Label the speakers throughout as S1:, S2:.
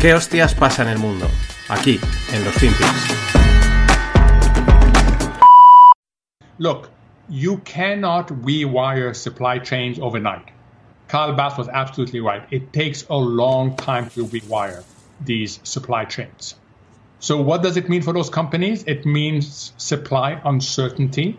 S1: ¿Qué hostias pasa en el mundo? Aquí, en los FinPix.
S2: Look, you cannot rewire supply chains overnight. Carl Bass was absolutely right. It takes a long time to rewire these supply chains. So, what does it mean for those companies? It means supply uncertainty.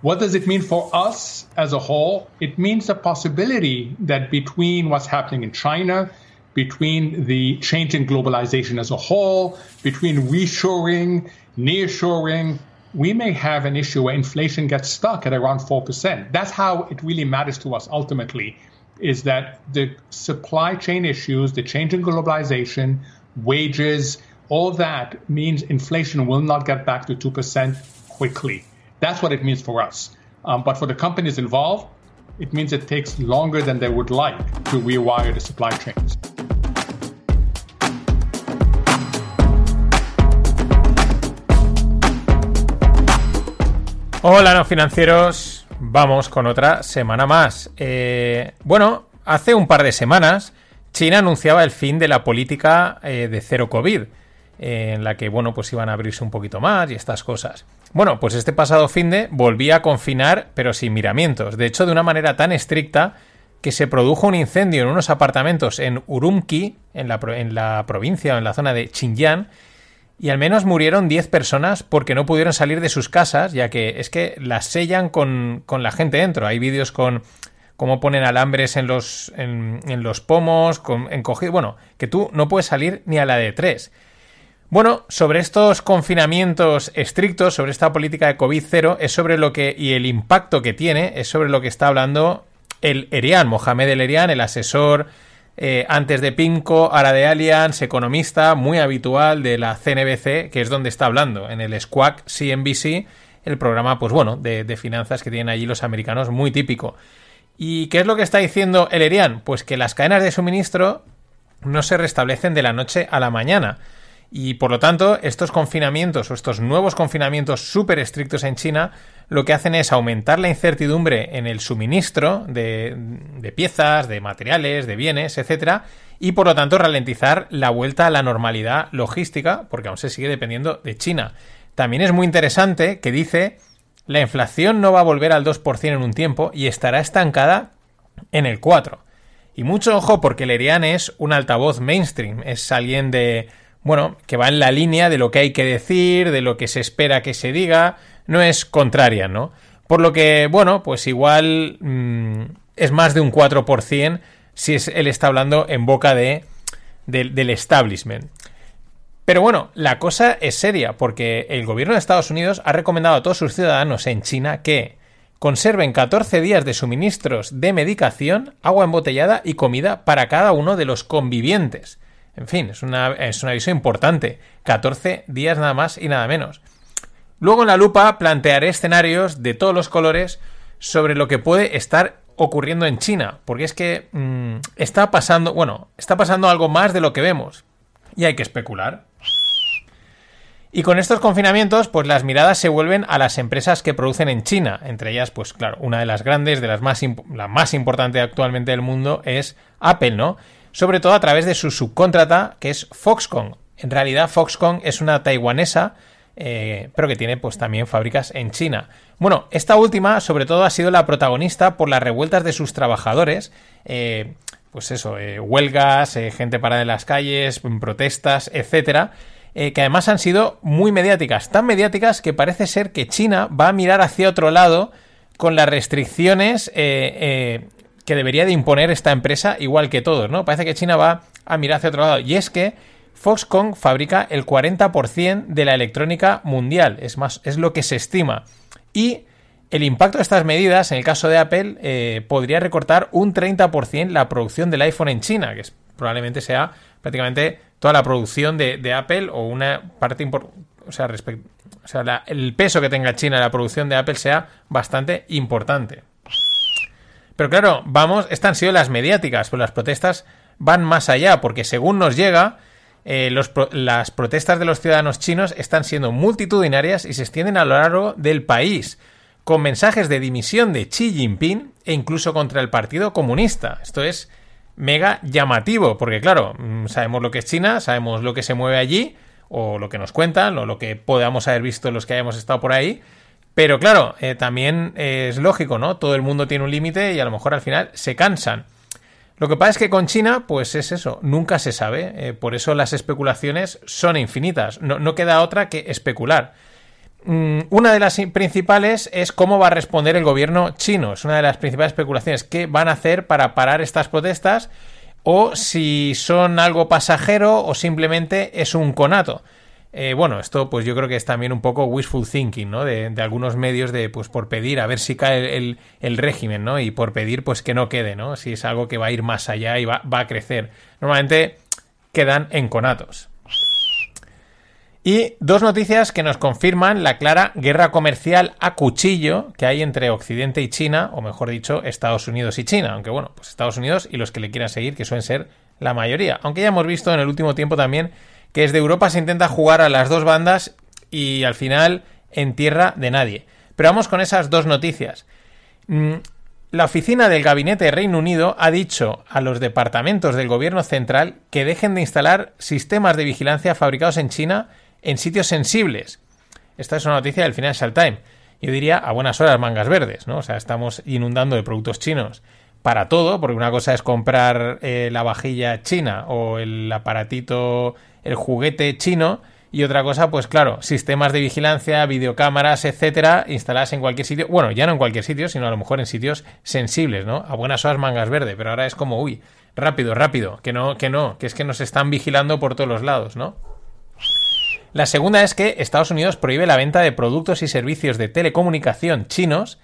S2: What does it mean for us as a whole? It means the possibility that between what's happening in China, between the change in globalization as a whole, between reshoring, nearshoring, we may have an issue where inflation gets stuck at around 4%. That's how it really matters to us ultimately, is that the supply chain issues, the change in globalization, wages, all that means inflation will not get back to 2% quickly. That's what it means for us. Um, but for the companies involved, it means it takes longer than they would like to rewire the supply chains.
S3: Hola, no financieros. Vamos con otra semana más. Eh, bueno, hace un par de semanas China anunciaba el fin de la política eh, de cero COVID, eh, en la que, bueno, pues iban a abrirse un poquito más y estas cosas. Bueno, pues este pasado fin de volvía a confinar, pero sin miramientos. De hecho, de una manera tan estricta que se produjo un incendio en unos apartamentos en Urumqi, en la, en la provincia o en la zona de Xinjiang, y al menos murieron 10 personas porque no pudieron salir de sus casas, ya que es que las sellan con, con la gente dentro. Hay vídeos con cómo ponen alambres en los, en, los pomos, con, encogido. Bueno, que tú no puedes salir ni a la de 3. Bueno, sobre estos confinamientos estrictos, sobre esta política de COVID-0, es sobre lo que, y el impacto que tiene, es sobre lo que está hablando el Erian, Mohamed El Erian, el asesor eh, antes de Pinco, ahora de Allianz, economista muy habitual de la CNBC, que es donde está hablando, en el Squawk CNBC, el programa, pues bueno, de, de finanzas que tienen allí los americanos, muy típico. ¿Y qué es lo que está diciendo el Erian? Pues que las cadenas de suministro no se restablecen de la noche a la mañana y por lo tanto, estos confinamientos o estos nuevos confinamientos súper estrictos en China lo que hacen es aumentar la incertidumbre en el suministro de, piezas, de materiales, de bienes, etcétera, y por lo tanto ralentizar la vuelta a la normalidad logística, porque aún se sigue dependiendo de China. También es muy interesante que dice la inflación no va a volver al 2% en un tiempo y estará estancada en el 4%. Y mucho ojo porque Lerian es un altavoz mainstream, es alguien de bueno, que va en la línea de lo que hay que decir, de lo que se espera que se diga, no es contraria, ¿no? Por lo que, bueno, pues igual mmm, es más de un 4% si es, él está hablando en boca de, de, del establishment. Pero bueno, la cosa es seria, porque el gobierno de Estados Unidos ha recomendado a todos sus ciudadanos en China que conserven 14 días de suministros de medicación, agua embotellada y comida para cada uno de los convivientes. En fin, es, una, es un aviso importante. 14 días nada más y nada menos. Luego en la lupa plantearé escenarios de todos los colores sobre lo que puede estar ocurriendo en China, porque es que mmm, está pasando, bueno, está pasando algo más de lo que vemos y hay que especular. Y con estos confinamientos, pues las miradas se vuelven a las empresas que producen en China, entre ellas, pues claro, una de las grandes, de las más, la más importante actualmente del mundo es Apple, ¿no? Sobre todo a través de su subcontrata, que es Foxconn. En realidad, Foxconn es una taiwanesa, eh, pero que tiene pues también fábricas en China. Bueno, esta última, sobre todo, ha sido la protagonista por las revueltas de sus trabajadores. Eh, pues eso, eh, huelgas, eh, gente parada en las calles, protestas, etcétera. Eh, que además han sido muy mediáticas, tan mediáticas que parece ser que China va a mirar hacia otro lado con las restricciones que debería de imponer esta empresa igual que todos, ¿no? Parece que China va a mirar hacia otro lado. Y es que Foxconn fabrica el 40% de la electrónica mundial, es más, es lo que se estima. Y el impacto de estas medidas, en el caso de Apple, eh, podría recortar un 30% la producción del iPhone en China, que es, probablemente sea prácticamente toda la producción de, Apple o una parte importante. O sea, o sea el peso que tenga China en la producción de Apple sea bastante importante. Pero claro, vamos, estas han sido las mediáticas, pero las protestas van más allá, porque según nos llega, eh, las protestas de los ciudadanos chinos están siendo multitudinarias y se extienden a lo largo del país, con mensajes de dimisión de Xi Jinping e incluso contra el Partido Comunista. Esto es mega llamativo, porque claro, mm, sabemos lo que es China, sabemos lo que se mueve allí, o lo que nos cuentan, o lo que podamos haber visto los que hayamos estado por ahí, pero claro, eh, también es lógico, ¿no? Todo el mundo tiene un límite y a lo mejor al final se cansan. Lo que pasa es que con China, pues es eso, nunca se sabe, eh, por eso las especulaciones son infinitas, no, no queda otra que especular. Mm, una de las principales es cómo va a responder el gobierno chino. Es una de las principales especulaciones. ¿Qué van a hacer para parar estas protestas? O si son algo pasajero o simplemente es un conato. Eh, bueno, esto pues yo creo que es también un poco wishful thinking, ¿no? De, algunos medios de, pues por pedir, a ver si cae el, régimen, ¿no? Y por pedir, pues que no quede, ¿no? Si es algo que va a ir más allá y va, va a crecer. Normalmente quedan en conatos. Y dos noticias que nos confirman la clara guerra comercial a cuchillo que hay entre Occidente y China, o mejor dicho, Estados Unidos y China. Aunque bueno, pues Estados Unidos y los que le quieran seguir, que suelen ser la mayoría. Aunque ya hemos visto en el último tiempo también que desde Europa se intenta jugar a las dos bandas y al final en tierra de nadie. Pero vamos con esas dos noticias. Mm, la oficina del Gabinete de Reino Unido ha dicho a los departamentos del Gobierno central que dejen de instalar sistemas de vigilancia fabricados en China en sitios sensibles. Esta es una noticia del Financial Times. Yo diría a buenas horas mangas verdes, ¿no? O sea, estamos inundando de productos chinos para todo, porque una cosa es comprar eh, la vajilla china o el aparatito, el juguete chino, y otra cosa, pues claro, sistemas de vigilancia, videocámaras, etcétera, instaladas en cualquier sitio. Bueno, ya no en cualquier sitio, sino a lo mejor en sitios sensibles, ¿no? A buenas horas mangas verdes, pero ahora es como, uy, rápido, rápido, que no, que no, que es que nos están vigilando por todos los lados, ¿no? La segunda es que Estados Unidos prohíbe la venta de productos y servicios de telecomunicación chinos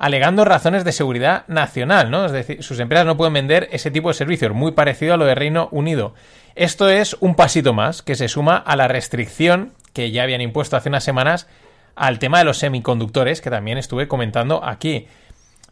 S3: alegando razones de seguridad nacional, ¿no? Es decir, sus empresas no pueden vender ese tipo de servicios, muy parecido a lo de Reino Unido. Esto es un pasito más que se suma a la restricción que ya habían impuesto hace unas semanas al tema de los semiconductores, que también estuve comentando aquí.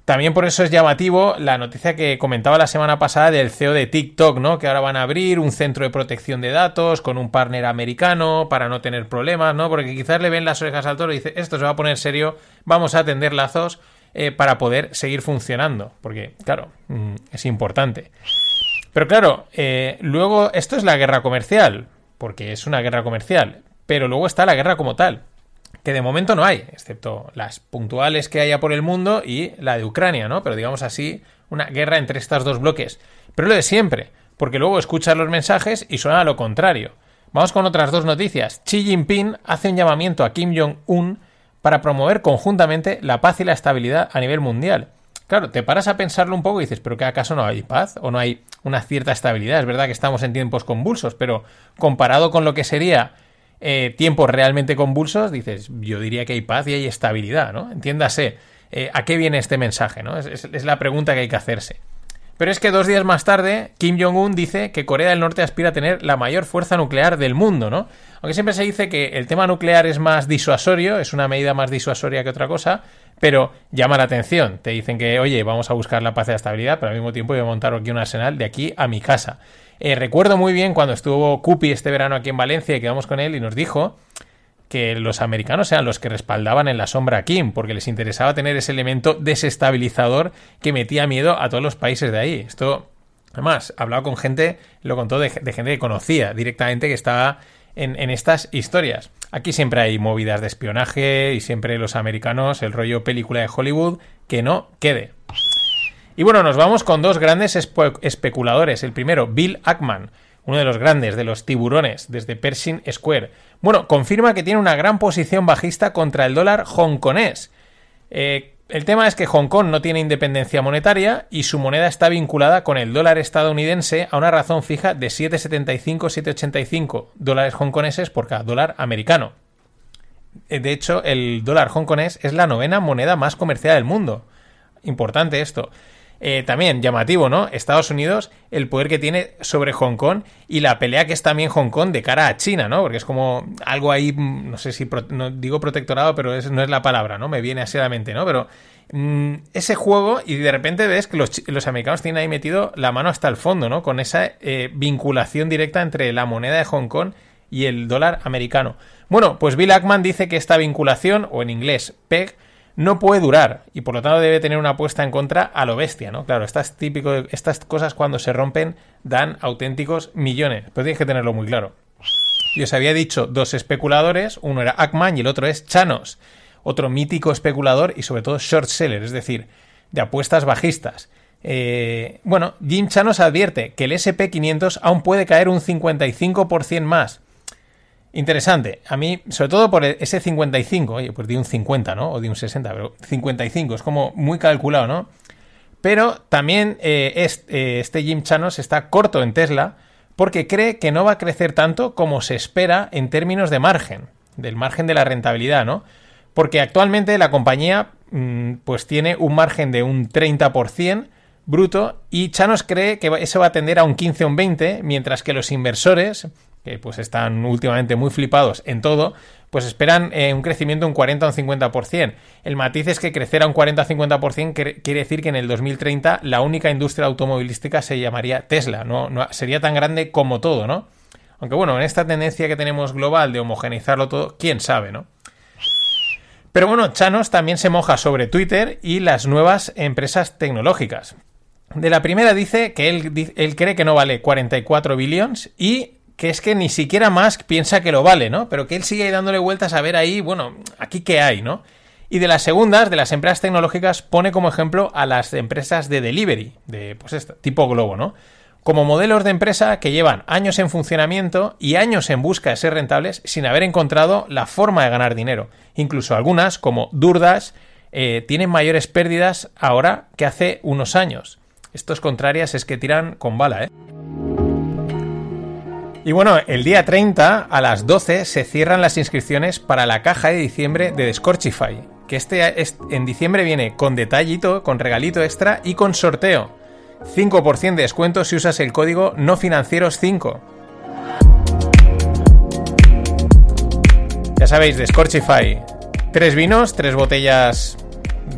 S3: También por eso es llamativo la noticia que comentaba la semana pasada del CEO de TikTok, ¿no? Que ahora van a abrir un centro de protección de datos con un partner americano para no tener problemas, ¿no? Porque quizás le ven las orejas al toro y dice, esto se va a poner serio, vamos a atender lazos eh, para poder seguir funcionando. Porque, claro, mm, es importante. Pero claro, eh, luego esto es la guerra comercial, porque es una guerra comercial, pero luego está la guerra como tal que de momento no hay, excepto las puntuales que haya por el mundo y la de Ucrania, ¿no? Pero digamos así, una guerra entre estos dos bloques. Pero lo de siempre, porque luego escuchas los mensajes y suena a lo contrario. Vamos con otras dos noticias. Xi Jinping hace un llamamiento a Kim Jong-un para promover conjuntamente la paz y la estabilidad a nivel mundial. Claro, te paras a pensarlo un poco y dices, ¿pero qué acaso no hay paz o no hay una cierta estabilidad? Es verdad que estamos en tiempos convulsos, pero comparado con lo que sería eh, tiempos realmente convulsos, dices, yo diría que hay paz y hay estabilidad, ¿no? Entiéndase, eh, ¿a qué viene este mensaje, ¿no? Es, la pregunta que hay que hacerse. Pero es que dos días más tarde, Kim Jong-un dice que Corea del Norte aspira a tener la mayor fuerza nuclear del mundo, ¿no? Aunque siempre se dice que el tema nuclear es más disuasorio, es una medida más disuasoria que otra cosa, pero llama la atención. Te dicen que, oye, vamos a buscar la paz y la estabilidad, pero al mismo tiempo voy a montar aquí un arsenal de aquí a mi casa. Eh, recuerdo muy bien cuando estuvo Cupi este verano aquí en Valencia y quedamos con él y nos dijo que los americanos eran los que respaldaban en la sombra a Kim, porque les interesaba tener ese elemento desestabilizador que metía miedo a todos los países de ahí. Esto, además, hablado con gente, lo contó de, gente que conocía directamente que estaba en, estas historias. Aquí siempre hay movidas de espionaje y siempre los americanos, el rollo película de Hollywood, que no quede. Y bueno, nos vamos con dos grandes especuladores. El primero, Bill Ackman, uno de los grandes, de los tiburones, desde Pershing Square. Bueno, confirma que tiene una gran posición bajista contra el dólar hongkonés. Eh, el tema es que Hong Kong no tiene independencia monetaria y su moneda está vinculada con el dólar estadounidense a una razón fija de 7,75-7,85 dólares hongkoneses por cada dólar americano. Eh, de hecho, el dólar hongkonés es la novena moneda más comercial del mundo. Importante esto. Eh, también llamativo, ¿no? Estados Unidos, el poder que tiene sobre Hong Kong y la pelea que es también Hong Kong de cara a China, ¿no? Porque es como algo ahí, mm, no sé si no digo protectorado, pero no es la palabra, ¿no? Me viene así a la mente, ¿no? Pero mm, ese juego y de repente ves que los, americanos tienen ahí metido la mano hasta el fondo, ¿no? Con esa eh, vinculación directa entre la moneda de Hong Kong y el dólar americano. Bueno, pues Bill Ackman dice que esta vinculación, o en inglés PEG, no puede durar y por lo tanto debe tener una apuesta en contra a lo bestia, ¿no? Claro, estas, típico, estas cosas cuando se rompen dan auténticos millones, pero tienes que tenerlo muy claro. Y os había dicho dos especuladores, uno era Ackman y el otro es Chanos, otro mítico especulador y sobre todo short seller, es decir, de apuestas bajistas. Eh, bueno, Jim Chanos advierte que el SP500 aún puede caer un 55% más. Interesante. A mí, sobre todo por ese 55, oye, pues di un 50, ¿no? O di un 60, pero 55, es como muy calculado, ¿no? Pero también eh, este, este Jim Chanos está corto en Tesla porque cree que no va a crecer tanto como se espera en términos de margen, del margen de la rentabilidad, ¿no? Porque actualmente la compañía mm, pues tiene un margen de un 30%, bruto y Chanos cree que eso va a tender a un 15 o un 20, mientras que los inversores, que pues están últimamente muy flipados en todo, pues esperan eh, un crecimiento de un 40 o un 50%. El matiz es que crecer a un 40 o 50% quiere decir que en el 2030 la única industria automovilística se llamaría Tesla, no, no sería tan grande como todo, ¿no? Aunque bueno, en esta tendencia que tenemos global de homogeneizarlo todo, quién sabe, ¿no? Pero bueno, Chanos también se moja sobre Twitter y las nuevas empresas tecnológicas. De la primera dice que él, él cree que no vale 44 billones y que es que ni siquiera Musk piensa que lo vale, ¿no? Pero que él sigue dándole vueltas a ver ahí, bueno, aquí qué hay, ¿no? Y de las segundas, de las empresas tecnológicas, pone como ejemplo a las empresas de delivery, de pues esta, tipo Globo, ¿no? Como modelos de empresa que llevan años en funcionamiento y años en busca de ser rentables sin haber encontrado la forma de ganar dinero. Incluso algunas, como Durdas, eh, tienen mayores pérdidas ahora que hace unos años. Estos contrarias es que tiran con bala, ¿eh? Y bueno, el día 30 a las 12 se cierran las inscripciones para la caja de diciembre de Scorchify, que este en diciembre viene con detallito, con regalito extra y con sorteo. 5% de descuento si usas el código no financieros 5. Ya sabéis, de Scorchify. Tres vinos, tres botellas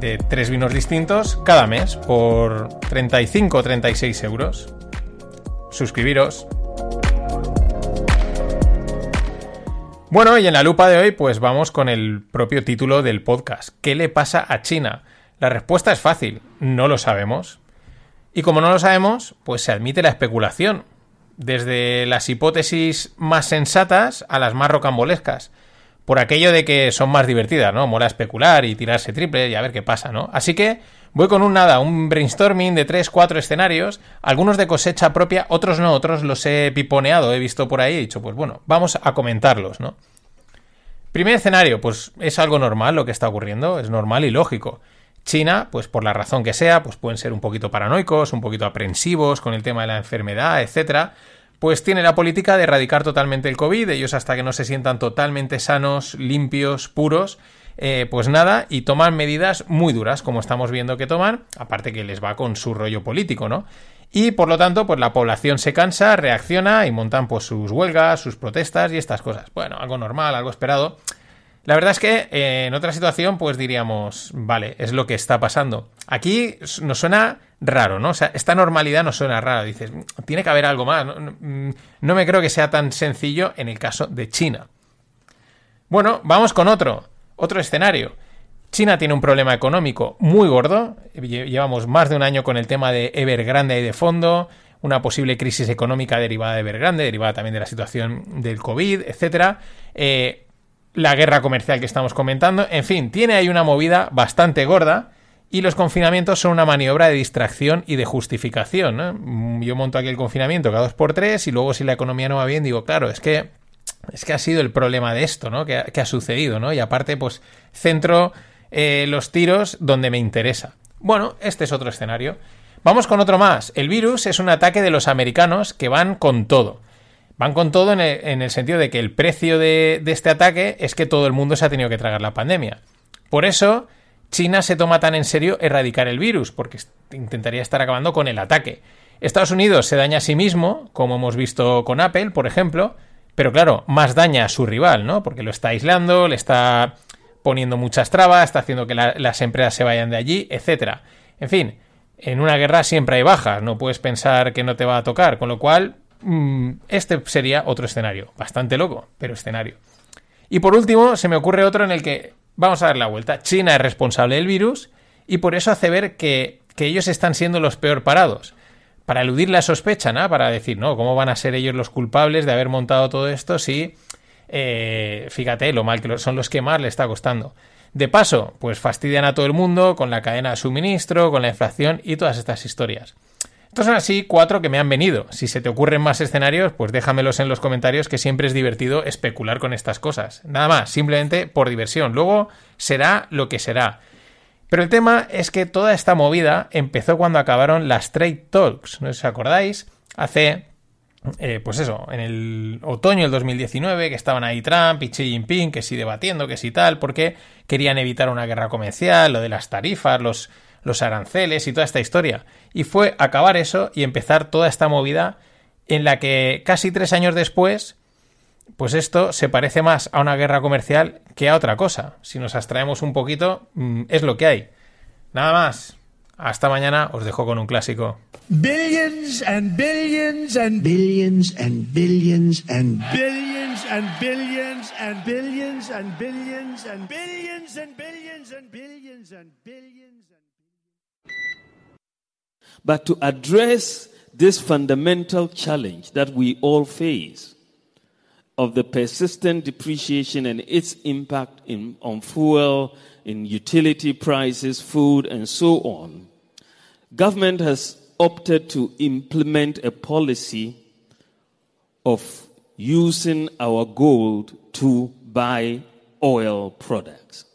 S3: de tres vinos distintos cada mes por 35 o 36 euros. Suscribiros. Bueno, y en la lupa de hoy pues vamos con el propio título del podcast. ¿Qué le pasa a China? La respuesta es fácil, no lo sabemos. Y como no lo sabemos, pues se admite la especulación, desde las hipótesis más sensatas a las más rocambolescas por aquello de que son más divertidas, ¿no? Mola especular y tirarse triple y a ver qué pasa, ¿no? Así que voy con un nada, un brainstorming de 3, 4 escenarios, algunos de cosecha propia, otros no, otros los he piponeado, he visto por ahí he dicho, pues bueno, vamos a comentarlos, ¿no? Primer escenario, pues es algo normal lo que está ocurriendo, es normal y lógico. China, pues por la razón que sea, pues pueden ser un poquito paranoicos, un poquito aprensivos con el tema de la enfermedad, etcétera pues tiene la política de erradicar totalmente el COVID, ellos hasta que no se sientan totalmente sanos, limpios, puros, eh, pues nada, y toman medidas muy duras, como estamos viendo que toman, aparte que les va con su rollo político, ¿no? Y por lo tanto, pues la población se cansa, reacciona y montan pues sus huelgas, sus protestas y estas cosas. Bueno, algo normal, algo esperado. La verdad es que eh, en otra situación, pues diríamos, vale, es lo que está pasando. Aquí nos suena raro, ¿no? O sea, esta normalidad nos suena rara. Dices, tiene que haber algo más. Mm, no, me creo que sea tan sencillo en el caso de China. Bueno, vamos con otro, otro escenario. China tiene un problema económico muy gordo. Llevamos más de un año con el tema de Evergrande y de fondo, una posible crisis económica derivada de Evergrande, derivada también de la situación del COVID, etcétera. Eh, la guerra comercial que estamos comentando. En fin, tiene ahí una movida bastante gorda y los confinamientos son una maniobra de distracción y de justificación. Yo monto aquí el confinamiento cada dos por tres y luego si la economía no va bien digo, claro, es que es que ha sido el problema de esto, ¿no? Que, ha sucedido, ¿no? Y aparte, pues centro eh, los tiros donde me interesa. Bueno, este es otro escenario. Vamos con otro más. El virus es un ataque de los americanos que van con todo. Van con todo en el, sentido de que el precio de, este ataque es que todo el mundo se ha tenido que tragar la pandemia. Por eso, China se toma tan en serio erradicar el virus, porque intentaría estar acabando con el ataque. Estados Unidos se daña a sí mismo, como hemos visto con Apple, por ejemplo, pero claro, más daña a su rival, ¿no? Porque lo está aislando, le está poniendo muchas trabas, está haciendo que las empresas se vayan de allí, etc. En fin, en una guerra siempre hay bajas, no puedes pensar que no te va a tocar, con lo cual Mm, este sería otro escenario. Bastante loco, pero escenario. Y por último, se me ocurre otro en el que vamos a dar la vuelta. China es responsable del virus y por eso hace ver que, que ellos están siendo los peor parados. Para eludir la sospecha, ¿no? Para decir, no, ¿cómo van a ser ellos los culpables de haber montado todo esto si, eh, fíjate, lo mal que son los que más le está costando? De paso, pues fastidian a todo el mundo con la cadena de suministro, con la inflación y todas estas historias. Estos son así cuatro que me han venido. Si se te ocurren más escenarios, pues déjamelos en los comentarios que siempre es divertido especular con estas cosas. Nada más, simplemente por diversión. Luego será lo que será. Pero el tema es que toda esta movida empezó cuando acabaron las Trade Talks. ¿No os acordáis? Hace eh, pues eso, en el otoño del 2019, que estaban ahí Trump y Xi Jinping, que sí debatiendo, que sí tal, porque querían evitar una guerra comercial, lo de las tarifas, los, los aranceles y toda esta historia. Y fue acabar eso y empezar toda esta movida en la que casi tres años después, pues esto se parece más a una guerra comercial que a otra cosa. Si nos abstraemos un poquito, mm, es lo que hay. Nada más. Hasta mañana, os dejo con un clásico.
S4: Billions and billions and billions and billions and billions and billions and billions and billions and billions and billions and billions and billions
S5: But to address this fundamental challenge that we all face of the persistent depreciation and its impact in, on fuel, in utility prices, food, and so on, government has opted to implement a policy of using our gold to buy oil products.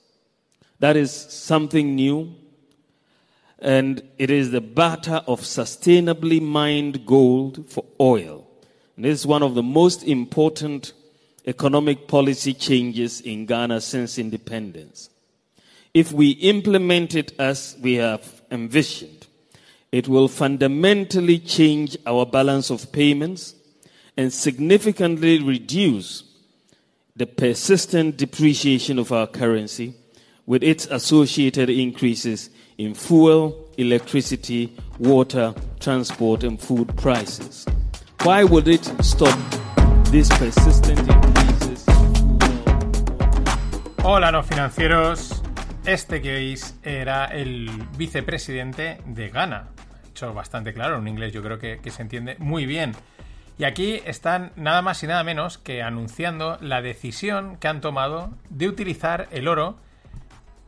S5: That is something new and it is the barter of sustainably mined gold for oil. This is one of the most important economic policy changes in Ghana since independence. If we implement it as we have envisioned, it will fundamentally change our balance of payments and significantly reduce the persistent depreciation of our currency with its associated increases in fuel, electricity, water, transport, and food prices. Why would it stop these persistent increases?
S3: Hola, no financieros. Este que oís era el vicepresidente de Ghana. Hecho bastante claro, en inglés yo creo que se entiende muy bien. Y aquí están nada más y nada menos que anunciando la decisión que han tomado de utilizar el oro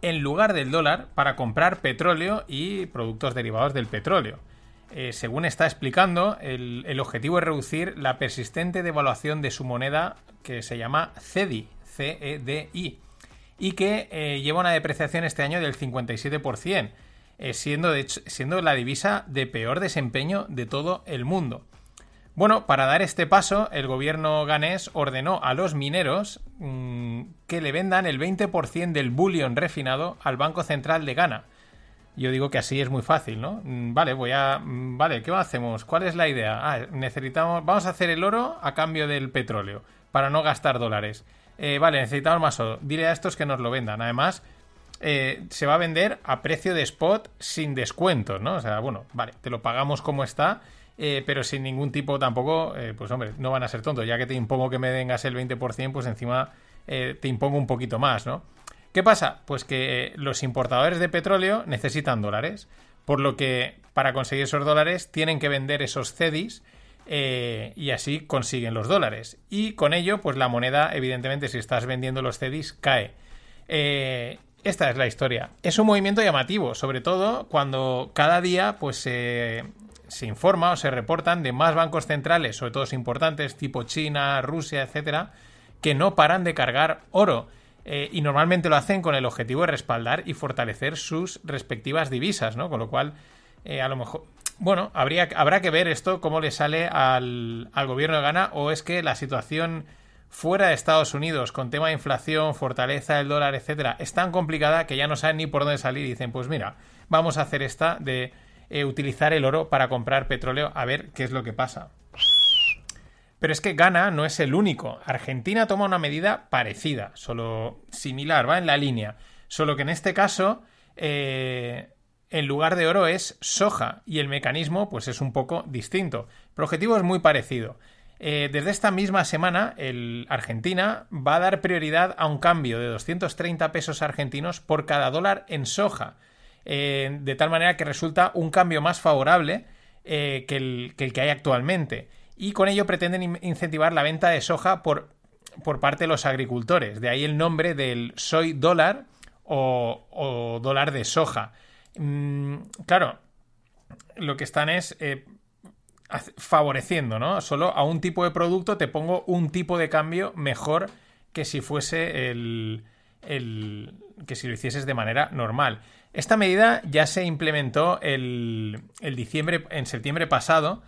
S3: en lugar del dólar para comprar petróleo y productos derivados del petróleo. Eh, según está explicando, el, objetivo es reducir la persistente devaluación de su moneda que se llama CEDI, C-E-D-I, y que eh, lleva una depreciación este año del 57%, eh, siendo, siendo la divisa de peor desempeño de todo el mundo. Bueno, para dar este paso, el gobierno ganés ordenó a los mineros mm, que le vendan el 20% del bullion refinado al Banco Central de Ghana. Yo digo que así es muy fácil, ¿no? Mm, vale, voy a. Mm, vale, ¿qué hacemos? ¿Cuál es la idea? Ah, necesitamos. Vamos a hacer el oro a cambio del petróleo, para no gastar dólares. Eh, vale, necesitamos más oro. Dile a estos que nos lo vendan. Además, eh, se va a vender a precio de spot sin descuentos, ¿no? O sea, bueno, vale, te lo pagamos como está eh, pero sin ningún tipo tampoco, pues hombre, no van a ser tontos. Ya que te impongo que me vengas el 20%, pues encima te impongo un poquito más, ¿no? ¿Qué pasa? Pues que los importadores de petróleo necesitan dólares, por lo que para conseguir esos dólares tienen que vender esos CEDIs y así consiguen los dólares. Y con ello, pues la moneda, evidentemente, si estás vendiendo los CEDIs, cae. esta es la historia. Es un movimiento llamativo, sobre todo cuando cada día pues se informa o se reportan de más bancos centrales, sobre todo importantes, tipo China, Rusia, etcétera, que no paran de cargar oro. Eh, y normalmente lo hacen con el objetivo de respaldar y fortalecer sus respectivas divisas, ¿no? Con lo cual, eh, a lo mejor. Bueno, habría, habrá que ver esto, cómo le sale al, al gobierno de Ghana, o es que la situación fuera de Estados Unidos, con tema de inflación, fortaleza del dólar, etcétera, es tan complicada que ya no saben ni por dónde salir y dicen, pues mira, vamos a hacer esta de eh, utilizar el oro para comprar petróleo a ver qué es lo que pasa. Pero es que Ghana no es el único. Argentina toma una medida parecida, solo similar, va en la línea. Solo que en este caso, eh, en lugar de oro es soja y el mecanismo pues es un poco distinto. El objetivo es muy parecido. Eh, desde esta misma semana, el Argentina va a dar prioridad a un cambio de 230 pesos argentinos por cada dólar en soja, eh, de tal manera que resulta un cambio más favorable que, el, que, hay actualmente. Y con ello pretenden incentivar la venta de soja por, por parte de los agricultores. De ahí el nombre del soy dólar o, dólar de soja. Mm, claro, lo que están es favoreciendo, ¿no? Solo a un tipo de producto te pongo un tipo de cambio mejor que si fuese el, el que si lo hicieses de manera normal. Esta medida ya se implementó el, diciembre, en septiembre pasado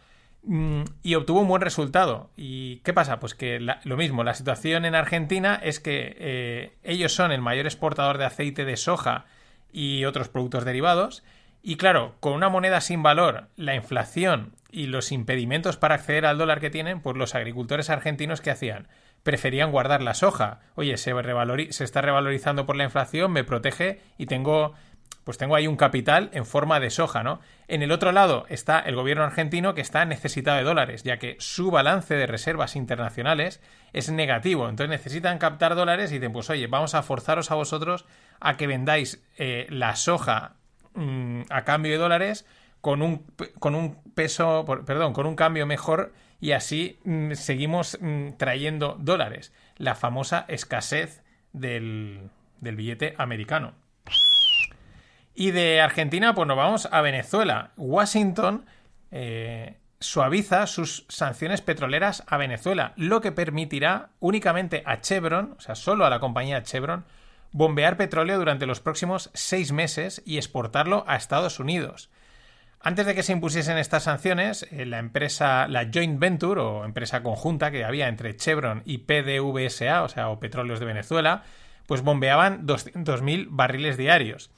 S3: y obtuvo un buen resultado. ¿Y qué pasa? Pues que lo mismo, la situación en Argentina es que eh, ellos son el mayor exportador de aceite de soja y otros productos derivados. Y claro, con una moneda sin valor, la inflación y los impedimentos para acceder al dólar que tienen, pues los agricultores argentinos que hacían preferían guardar la soja. Oye, se, se está revalorizando por la inflación, me protege y tengo pues tengo ahí un capital en forma de soja, ¿no? En el otro lado está el gobierno argentino que está necesitado de dólares, ya que su balance de reservas internacionales es negativo. Entonces necesitan captar dólares y dicen, pues oye, vamos a forzaros a vosotros a que vendáis eh, la soja mm, a cambio de dólares con un, con un peso, perdón, con un cambio mejor y así mm, seguimos mm, trayendo dólares. La famosa escasez del, del billete americano. Y de Argentina, pues nos vamos a Venezuela. Washington eh, suaviza sus sanciones petroleras a Venezuela, lo que permitirá únicamente a Chevron, o sea, solo a la compañía Chevron, bombear petróleo durante los próximos seis meses y exportarlo a Estados Unidos. Antes de que se impusiesen estas sanciones, eh, la empresa, la joint venture o empresa conjunta que había entre Chevron y PDVSA, o sea, o Petróleos de Venezuela, pues bombeaban 200.000 barriles diarios.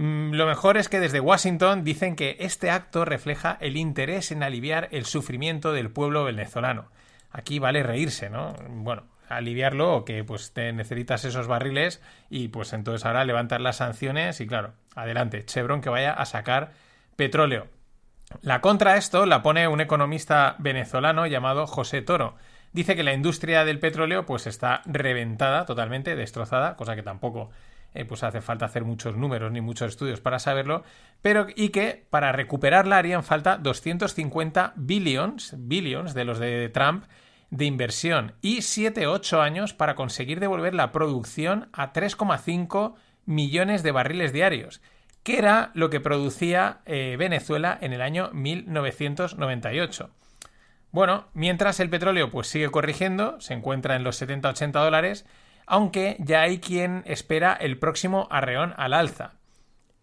S3: Mm, lo mejor es que desde Washington dicen que este acto refleja el interés en aliviar el sufrimiento del pueblo venezolano. Aquí vale reírse, ¿no? Bueno, aliviarlo o que pues te necesitas esos barriles y pues entonces ahora levantar las sanciones y claro, adelante, Chevron que vaya a sacar petróleo. La contra esto la pone un economista venezolano llamado José Toro. Dice que la industria del petróleo pues está reventada totalmente, destrozada, cosa que tampoco eh, pues hace falta hacer muchos números ni muchos estudios para saberlo, pero y que para recuperarla harían falta 250 billions, billions de los de Trump de inversión y 7-8 años para conseguir devolver la producción a 3,5 millones de barriles diarios que era lo que producía eh, Venezuela en el año 1998. Bueno, mientras el petróleo pues sigue corrigiendo, se encuentra en los 70-80 dólares, aunque ya hay quien espera el próximo arreón al alza.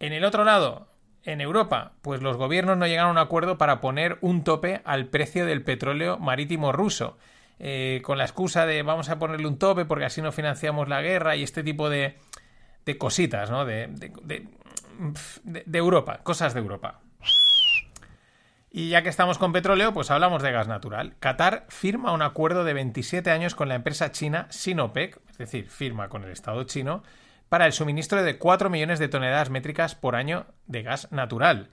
S3: En el otro lado, en Europa, pues los gobiernos no llegaron a un acuerdo para poner un tope al precio del petróleo marítimo ruso, eh, con la excusa de vamos a ponerle un tope porque así no financiamos la guerra y este tipo de, cositas, ¿no? de, de, Europa, cosas de Europa. Y ya que estamos con petróleo, pues hablamos de gas natural. Qatar firma un acuerdo de 27 años con la empresa china Sinopec, es decir, firma con el Estado chino, para el suministro de 4 millones de toneladas métricas por año de gas natural.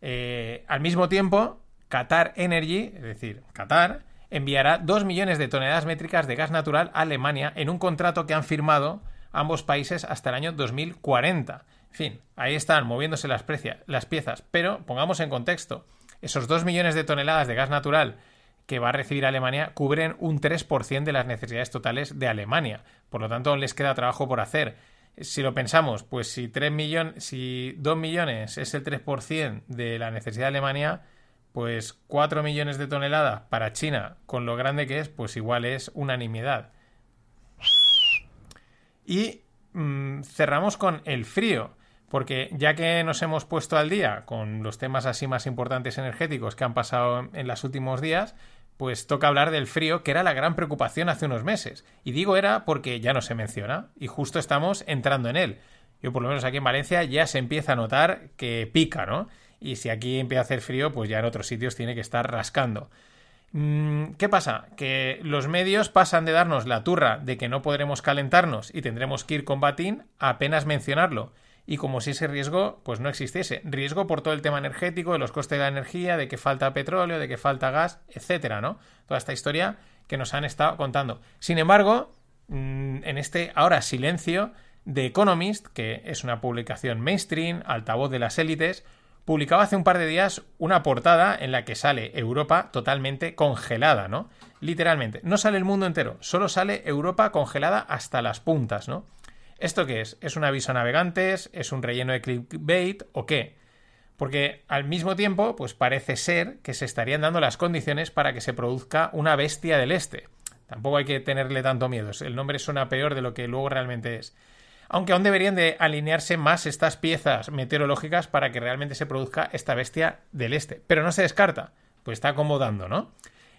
S3: Eh, al mismo tiempo, Qatar Energy, es decir, Qatar, enviará 2 millones de toneladas métricas de gas natural a Alemania en un contrato que han firmado ambos países hasta el año 2040. En fin, ahí están moviéndose las, las piezas, pero pongamos en contexto, esos 2 millones de toneladas de gas natural que va a recibir Alemania cubren un 3% de las necesidades totales de Alemania. Por lo tanto, les queda trabajo por hacer. Si lo pensamos, pues si, 3 millones, si 2 millones es el 3% de la necesidad de Alemania, pues 4 millones de toneladas para China, con lo grande que es, pues igual es unanimidad. Y mm, cerramos con el frío. Porque ya que nos hemos puesto al día con los temas así más importantes energéticos que han pasado en los últimos días, pues toca hablar del frío, que era la gran preocupación hace unos meses. Y digo era porque ya no se menciona, y justo estamos entrando en él. Yo por lo menos aquí en Valencia ya se empieza a notar que pica, ¿no? Y si aquí empieza a hacer frío, pues ya en otros sitios tiene que estar rascando. Mm, ¿Qué pasa? Que los medios pasan de darnos la turra de que no podremos calentarnos y tendremos que ir con batín a apenas mencionarlo y como si ese riesgo pues no existiese. Riesgo por todo el tema energético, de los costes de la energía, de que falta petróleo, de que falta gas, etcétera, ¿no? Toda esta historia que nos han estado contando. Sin embargo, mm, en este ahora silencio de Economist, que es una publicación mainstream, altavoz de las élites, publicaba hace un par de días una portada en la que sale Europa totalmente congelada, ¿no? Literalmente. No sale el mundo entero, solo sale Europa congelada hasta las puntas, ¿no? ¿Esto qué es? ¿Es un aviso a navegantes? ¿Es un relleno de clickbait? ¿O qué? Porque al mismo tiempo, pues parece ser que se estarían dando las condiciones para que se produzca una bestia del este. Tampoco hay que tenerle tanto miedo. El nombre suena peor de lo que luego realmente es. Aunque aún deberían de alinearse más estas piezas meteorológicas para que realmente se produzca esta bestia del este. Pero no se descarta, pues está acomodando, ¿no?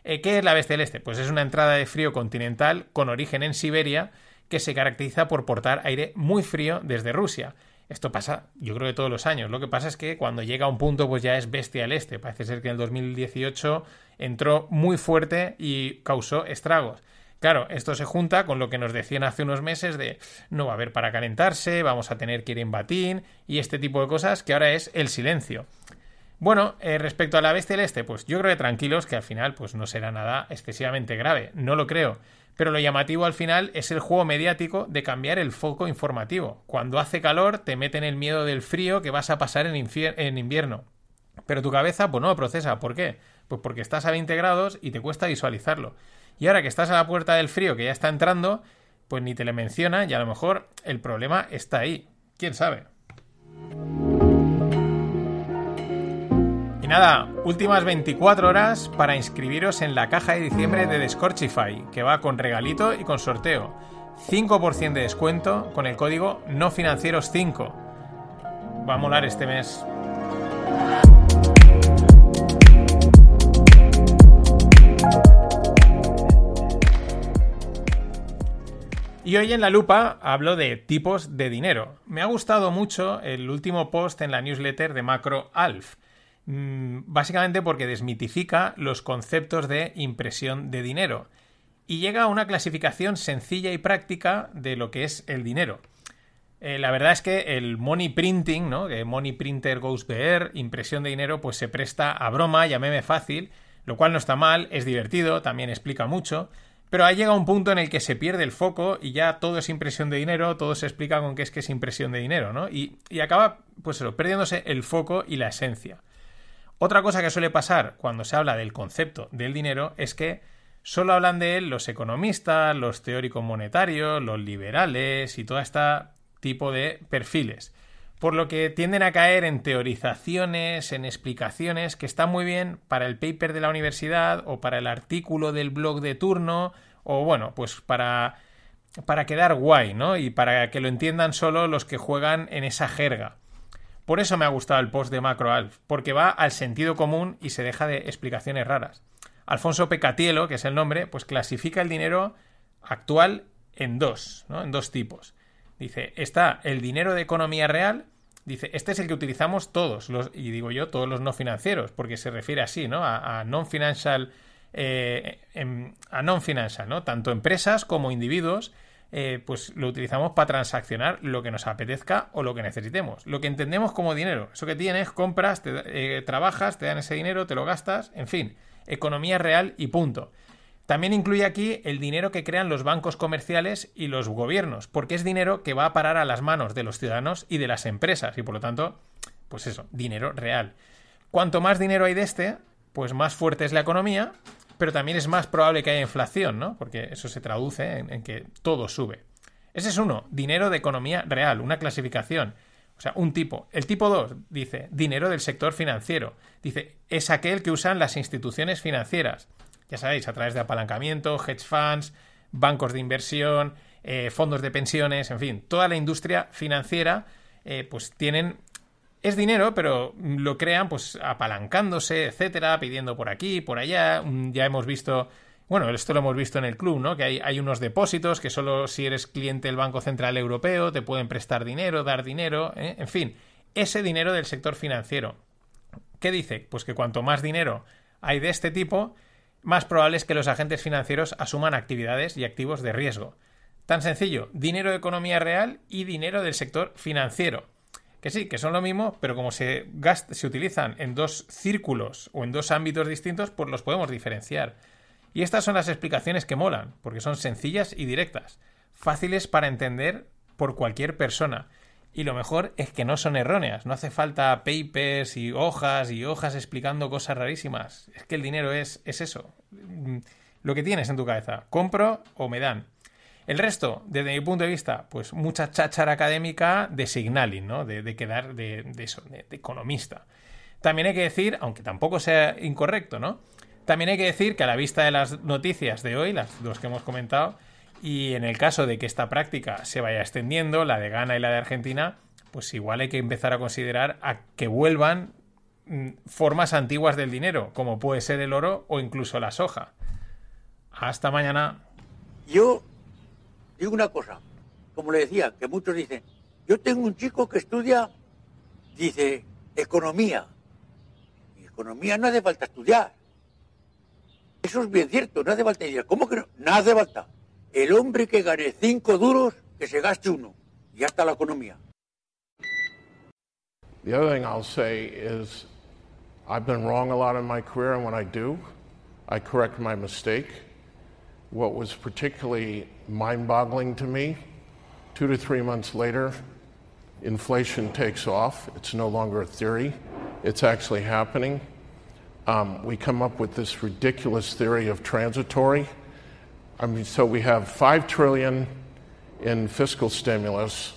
S3: Eh, ¿Qué es la bestia del este? Pues es una entrada de frío continental con origen en Siberia que se caracteriza por portar aire muy frío desde Rusia. Esto pasa, yo creo que todos los años. Lo que pasa es que cuando llega a un punto, pues ya es bestia el este. Parece ser que en el 2018 entró muy fuerte y causó estragos. Claro, esto se junta con lo que nos decían hace unos meses de no va a haber para calentarse, vamos a tener que ir en batín y este tipo de cosas que ahora es el silencio. Bueno, eh, respecto a la bestia del este, pues yo creo que tranquilos que al final pues no será nada excesivamente grave, no lo creo. Pero lo llamativo al final es el juego mediático de cambiar el foco informativo. Cuando hace calor te meten el miedo del frío que vas a pasar en, invierno. Pero tu cabeza pues no lo procesa. ¿Por qué? Pues porque estás a 20 grados y te cuesta visualizarlo. Y ahora que estás a la puerta del frío que ya está entrando, pues ni te le menciona y a lo mejor el problema está ahí. ¿Quién sabe? Nada, últimas 24 horas para inscribiros en la caja de diciembre de Descorchify, que va con regalito y con sorteo. 5% de descuento con el código no financieros 5. Va a molar este mes. Y hoy en la lupa hablo de tipos de dinero. Me ha gustado mucho el último post en la newsletter de Macro Alf básicamente porque desmitifica los conceptos de impresión de dinero y llega a una clasificación sencilla y práctica de lo que es el dinero. Eh, la verdad es que el money printing, ¿no? Que money printer goes bear, impresión de dinero, pues se presta a broma y a meme fácil, lo cual no está mal, es divertido, también explica mucho, pero ha llegado un punto en el que se pierde el foco y ya todo es impresión de dinero, todo se explica con qué es que es impresión de dinero, ¿no? Y, y acaba, pues eso, perdiéndose el foco y la esencia. Otra cosa que suele pasar cuando se habla del concepto del dinero es que solo hablan de él los economistas, los teóricos monetarios, los liberales y todo este tipo de perfiles. Por lo que tienden a caer en teorizaciones, en explicaciones que están muy bien para el paper de la universidad o para el artículo del blog de turno o bueno, pues para para quedar guay, ¿no? Y para que lo entiendan solo los que juegan en esa jerga. Por eso me ha gustado el post de MacroAlf, porque va al sentido común y se deja de explicaciones raras. Alfonso Pecatielo, que es el nombre, pues clasifica el dinero actual en dos, ¿no? En dos tipos. Dice, está el dinero de economía real, dice, este es el que utilizamos todos, los, y digo yo, todos los no financieros, porque se refiere así, ¿no? A, non-financial, eh, em, a non-financial, ¿no? Tanto empresas como individuos eh, pues lo utilizamos para transaccionar lo que nos apetezca o lo que necesitemos. Lo que entendemos como dinero. Eso que tienes, compras, eh, trabajas, te dan ese dinero, te lo gastas, en fin, economía real y punto. También incluye aquí el dinero que crean los bancos comerciales y los gobiernos, porque es dinero que va a parar a las manos de los ciudadanos y de las empresas, y por lo tanto, pues eso, dinero real. Cuanto más dinero hay de este, pues más fuerte es la economía pero también es más probable que haya inflación, ¿no? Porque eso se traduce en, que todo sube. Ese es uno, dinero de economía real, una clasificación. O sea, un tipo. El tipo 2 dice dinero del sector financiero. Dice, es aquel que usan las instituciones financieras. Ya sabéis, a través de apalancamiento, hedge funds, bancos de inversión, eh, fondos de pensiones, en fin, toda la industria financiera, eh, pues tienen es dinero, pero lo crean pues apalancándose, etcétera, pidiendo por aquí, por allá. Mm, ya hemos visto, bueno, esto lo hemos visto en el club, ¿no? Que hay, unos depósitos que solo si eres cliente del Banco Central Europeo te pueden prestar dinero, dar dinero, ¿eh? en fin, ese dinero del sector financiero. ¿Qué dice? Pues que cuanto más dinero hay de este tipo, más probable es que los agentes financieros asuman actividades y activos de riesgo. Tan sencillo, dinero de economía real y dinero del sector financiero. Que sí, que son lo mismo, pero como se, gast se utilizan en dos círculos o en dos ámbitos distintos, pues los podemos diferenciar. Y estas son las explicaciones que molan, porque son sencillas y directas, fáciles para entender por cualquier persona. Y lo mejor es que no son erróneas, no hace falta papers y hojas y hojas explicando cosas rarísimas. Es que el dinero es, es eso, mm, lo que tienes en tu cabeza. Compro o me dan. El resto, desde mi punto de vista, pues mucha cháchara académica de signaling, ¿no? De, quedar de, eso, de, economista. También hay que decir, aunque tampoco sea incorrecto, ¿no? También hay que decir que a la vista de las noticias de hoy, las dos que hemos comentado, y en el caso de que esta práctica se vaya extendiendo, la de Ghana y la de Argentina, pues igual hay que empezar a considerar a que vuelvan mm, formas antiguas del dinero, como puede ser el oro o incluso la soja. Hasta mañana.
S6: Yo digo una cosa, como le decía, que muchos dicen, yo tengo un chico que estudia, dice, economía. Y economía no hace falta estudiar. Eso es bien cierto, no hace falta estudiar. ¿Cómo que no? No hace falta. El hombre que gane cinco duros, que se gaste uno. Y ya está la economía.
S7: The other thing I'll say is I've been wrong a lot in my career, and when I do, I correct my mistake. What was particularly mind boggling to me, two to three months later, inflation takes off. It's no longer a theory, it's actually happening. Um, we come up with this ridiculous theory of transitory. I mean, so we have five trillion in fiscal stimulus,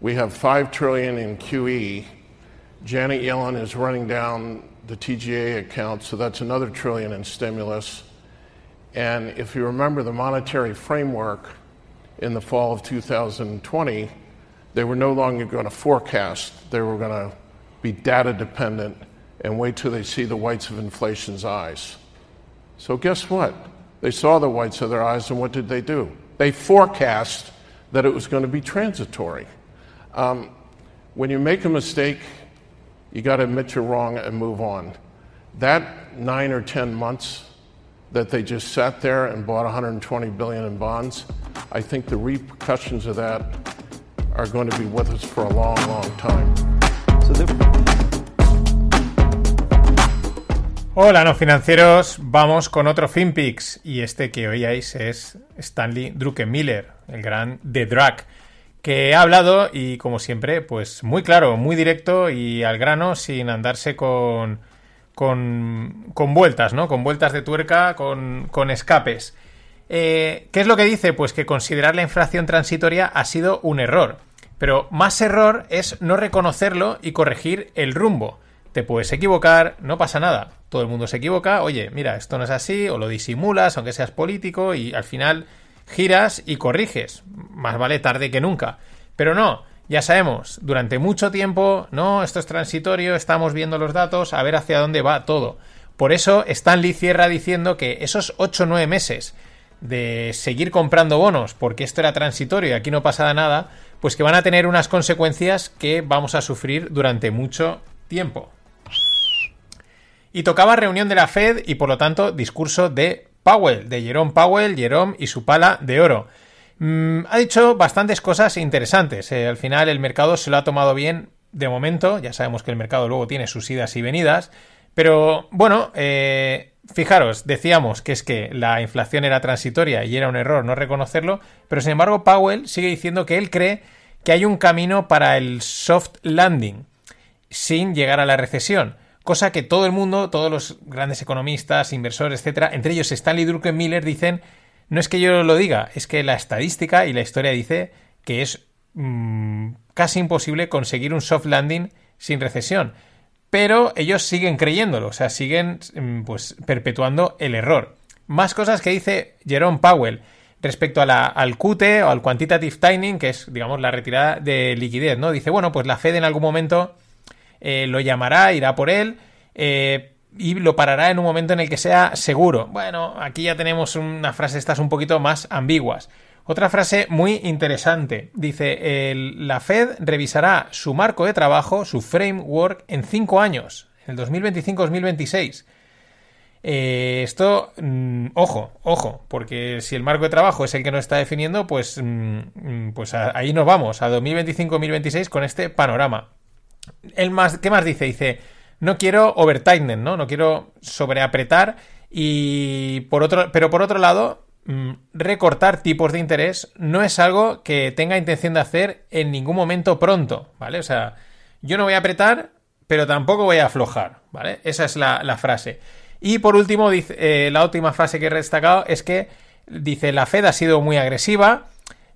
S7: we have five trillion in QE. Janet Yellen is running down the TGA account, so that's another trillion in stimulus. And if you remember the monetary framework in the fall of 2020, they were no longer going to forecast, they were going to be data dependent and wait till they see the whites of inflation's eyes. So, guess what? They saw the whites of their eyes, and what did they do? They forecast that it was going to be transitory. Um, when you make a mistake, you got to admit you're wrong and move on. That nine or 10 months that they just sat there and bought 120 billion in bonds, I think the repercussions of that are going to be with us for a long, long time. So
S3: Hola, no financieros. Vamos con otro FinPix. Y este que oíais es Stanley Druckenmiller, el gran The Drag, que ha hablado y, como siempre, pues muy claro, muy directo y al grano, sin andarse con con, con vueltas, ¿no? Con vueltas de tuerca, con, con escapes. Eh, ¿Qué es lo que dice? Pues que considerar la inflación transitoria ha sido un error. Pero más error es no reconocerlo y corregir el rumbo. Te puedes equivocar, no pasa nada. Todo el mundo se equivoca. Oye, mira, esto no es así, o lo disimulas, aunque seas político, y al final giras y corriges. Más vale tarde que nunca. Pero no, ya sabemos, durante mucho tiempo, no, esto es transitorio, estamos viendo los datos, a ver hacia dónde va todo. Por eso Stanley cierra diciendo que esos 8 o 9 meses de seguir comprando bonos, porque esto era transitorio y aquí no pasa nada, pues que van a tener unas consecuencias que vamos a sufrir durante mucho tiempo. Y tocaba reunión de la Fed y por lo tanto discurso de Powell, de Jerome Powell, Jerome y su pala de oro. Mm, ha dicho bastantes cosas interesantes. Eh, al final el mercado se lo ha tomado bien de momento. Ya sabemos que el mercado luego tiene sus idas y venidas. Pero bueno, eh, fijaros, decíamos que es que la inflación era transitoria y era un error no reconocerlo. Pero sin embargo, Powell sigue diciendo que él cree que hay un camino para el soft landing sin llegar a la recesión. Cosa que todo el mundo, todos los grandes economistas, inversores, etcétera, entre ellos Stanley Druckenmiller, dicen no es que yo lo diga, es que la estadística y la historia dice que es mm, casi imposible conseguir un soft landing sin recesión. Pero ellos siguen creyéndolo, o sea, siguen mm, pues perpetuando el error. Más cosas que dice Jerome Powell respecto a la, al QT o al quantitative tightening, que es, digamos, la retirada de liquidez, ¿no? Dice, bueno, pues la Fed en algún momento eh, lo llamará, irá por él, eh, y lo parará en un momento en el que sea seguro. Bueno, aquí ya tenemos una frase, estas un poquito más ambiguas. Otra frase muy interesante. Dice, la Fed revisará su marco de trabajo, su framework, en cinco años, en el 2025-2026. Eh, esto, mm, ojo, ojo, porque si el marco de trabajo es el que nos está definiendo, pues, mm, mm, pues ahí nos vamos, a 2025-2026 con este panorama. el más, ¿Qué más dice? Dice, no quiero overtightening, ¿no? No quiero sobreapretar y por otro, pero por otro lado, mm, recortar tipos de interés no es algo que tenga intención de hacer en ningún momento pronto, ¿vale? O sea, yo no voy a apretar, pero tampoco voy a aflojar, ¿vale? Esa es la, frase. Y por último, eh, la última frase que he destacado es que dice, la Fed ha sido muy agresiva,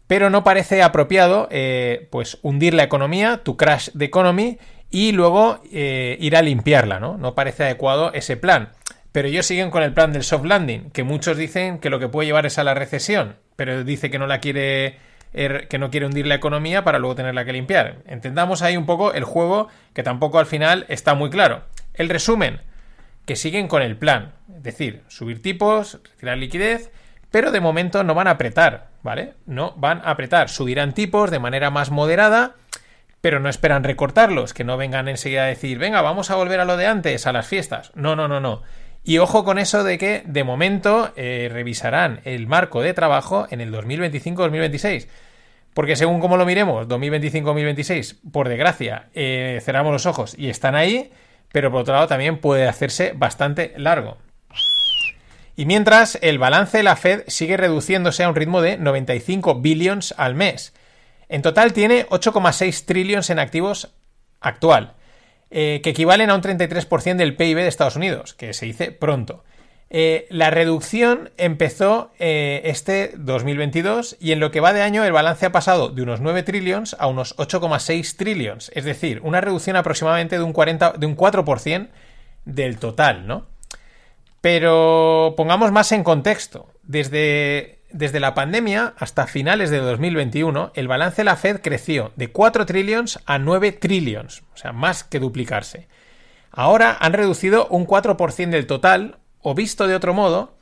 S3: pero no parece apropiado eh, pues hundir la economía, tu crash de economy, y luego eh, ir a limpiarla, ¿no? No parece adecuado ese plan. Pero ellos siguen con el plan del soft landing, que muchos dicen que lo que puede llevar es a la recesión, pero dice que no la quiere er, que no quiere hundir la economía para luego tenerla que limpiar. Entendamos ahí un poco el juego que tampoco al final está muy claro. El resumen, que siguen con el plan, es decir, subir tipos, retirar liquidez, pero de momento no van a apretar, ¿vale? No van a apretar, subirán tipos de manera más moderada, pero no esperan recortarlos, que no vengan enseguida a decir, venga, vamos a volver a lo de antes, a las fiestas. No, no, no, no. Y ojo con eso de que de momento eh, revisarán el marco de trabajo en el 2025-2026. Porque según como lo miremos, 2025-2026, por desgracia, eh, cerramos los ojos y están ahí, pero por otro lado también puede hacerse bastante largo. Y mientras, el balance de la Fed sigue reduciéndose a un ritmo de 95 billions al mes. En total tiene 8,6 trillions en activos actual. Eh, que equivalen a un 33% del PIB de Estados Unidos, que se dice pronto. Eh, la reducción empezó eh, este 2022 y en lo que va de año el balance ha pasado de unos 9 trillions a unos 8,6 trillions, es decir, una reducción aproximadamente de un, 40, de un 4% del total, ¿no? Pero pongamos más en contexto. Desde desde la pandemia hasta finales de 2021, el balance de la Fed creció de 4 trillions a 9 trillions, o sea, más que duplicarse. Ahora han reducido un 4% del total, o visto de otro modo,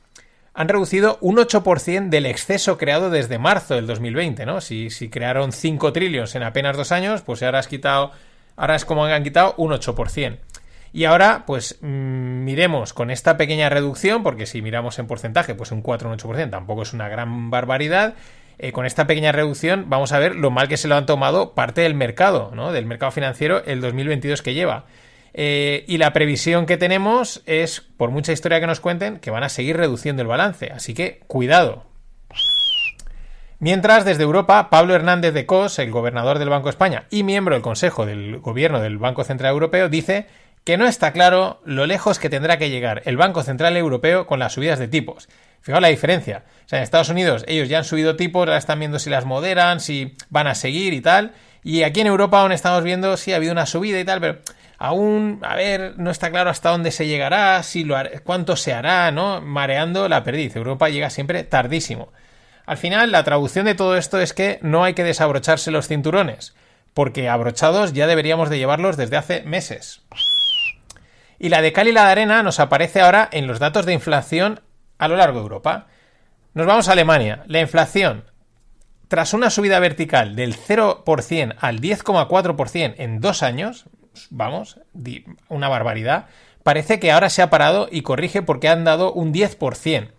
S3: han reducido un 8% del exceso creado desde marzo del 2020, ¿no? Si, crearon 5 trillions en apenas dos años, pues ahora has quitado, ahora es como han quitado un 8%. Y ahora, pues mm, miremos con esta pequeña reducción, porque si miramos en porcentaje, pues un 4 o un 8% tampoco es una gran barbaridad. Eh, con esta pequeña reducción vamos a ver lo mal que se lo han tomado parte del mercado, ¿no? Del mercado financiero el 2022 que lleva. Eh, y la previsión que tenemos es, por mucha historia que nos cuenten, que van a seguir reduciendo el balance. Así que cuidado. Mientras, desde Europa, Pablo Hernández de Cos, el gobernador del Banco de España y miembro del Consejo del Gobierno del Banco Central Europeo, dice que no está claro lo lejos que tendrá que llegar el Banco Central Europeo con las subidas de tipos. Fijaos la diferencia. O sea, en Estados Unidos ellos ya han subido tipos, ahora están viendo si las moderan, si van a seguir y tal. Y aquí en Europa aún estamos viendo si ha habido una subida y tal, pero aún, a ver, no está claro hasta dónde se llegará, si lo cuánto se hará, ¿no? Mareando la perdiz. Europa llega siempre tardísimo. Al final, la traducción de todo esto es que no hay que desabrocharse los cinturones, porque abrochados ya deberíamos de llevarlos desde hace meses. Y la de cal y la de arena nos aparece ahora en los datos de inflación a lo largo de Europa. Nos vamos a Alemania. La inflación, tras una subida vertical del 0% al 10,4% en dos años, vamos, una barbaridad, parece que ahora se ha parado y corrige porque han dado un 10%.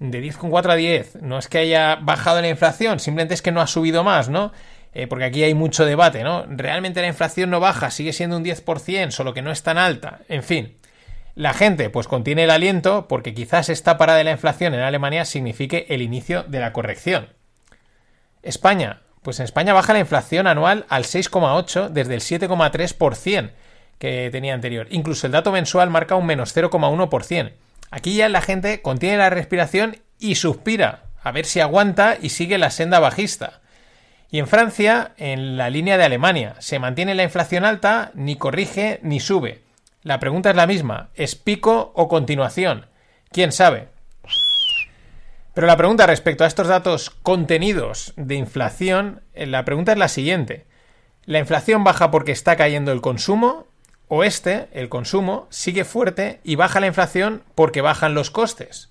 S3: De 10,4 a 10. No es que haya bajado la inflación, simplemente es que no ha subido más, ¿no? Eh, porque aquí hay mucho debate, ¿no? Realmente la inflación no baja, sigue siendo un 10%, solo que no es tan alta. En fin, la gente pues contiene el aliento porque quizás esta parada de la inflación en Alemania signifique el inicio de la corrección. España, pues en España baja la inflación anual al 6,8 desde el 7,3% que tenía anterior. Incluso el dato mensual marca un menos 0,1%. Aquí ya la gente contiene la respiración y suspira, a ver si aguanta y sigue la senda bajista. Y en Francia, en la línea de Alemania, se mantiene la inflación alta, ni corrige ni sube. La pregunta es la misma, ¿es pico o continuación? ¿Quién sabe? Pero la pregunta respecto a estos datos contenidos de inflación, eh, la pregunta es la siguiente. ¿La inflación baja porque está cayendo el consumo? ¿O este, el consumo, sigue fuerte y baja la inflación porque bajan los costes?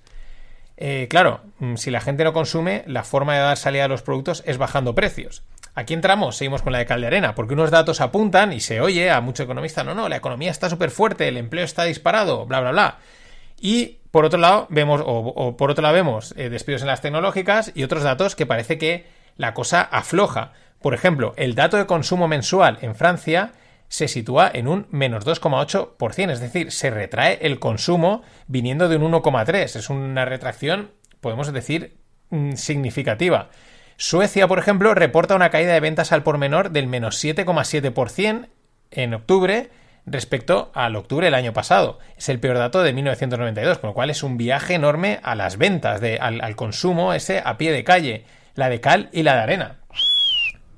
S3: Eh, claro, mm, si la gente no consume, la forma de dar salida a los productos es bajando precios. Aquí entramos, seguimos con la de Calderena, porque unos datos apuntan y se oye a muchos economistas, no, no, la economía está súper fuerte, el empleo está disparado, bla, bla, bla. Y por otro lado, vemos, o, por otro lado vemos eh, despidos en las tecnológicas y otros datos que parece que la cosa afloja. Por ejemplo, el dato de consumo mensual en Francia se sitúa en un menos 2,8%, es decir, se retrae el consumo viniendo de un 1,3%. Es una retracción, podemos decir, mm, significativa. Suecia, por ejemplo, reporta una caída de ventas al por menor del menos 7,7% en octubre respecto al octubre del año pasado. Es el peor dato de 1992, con lo cual es un viaje enorme a las ventas, de, al, al consumo ese a pie de calle, la de cal y la de arena.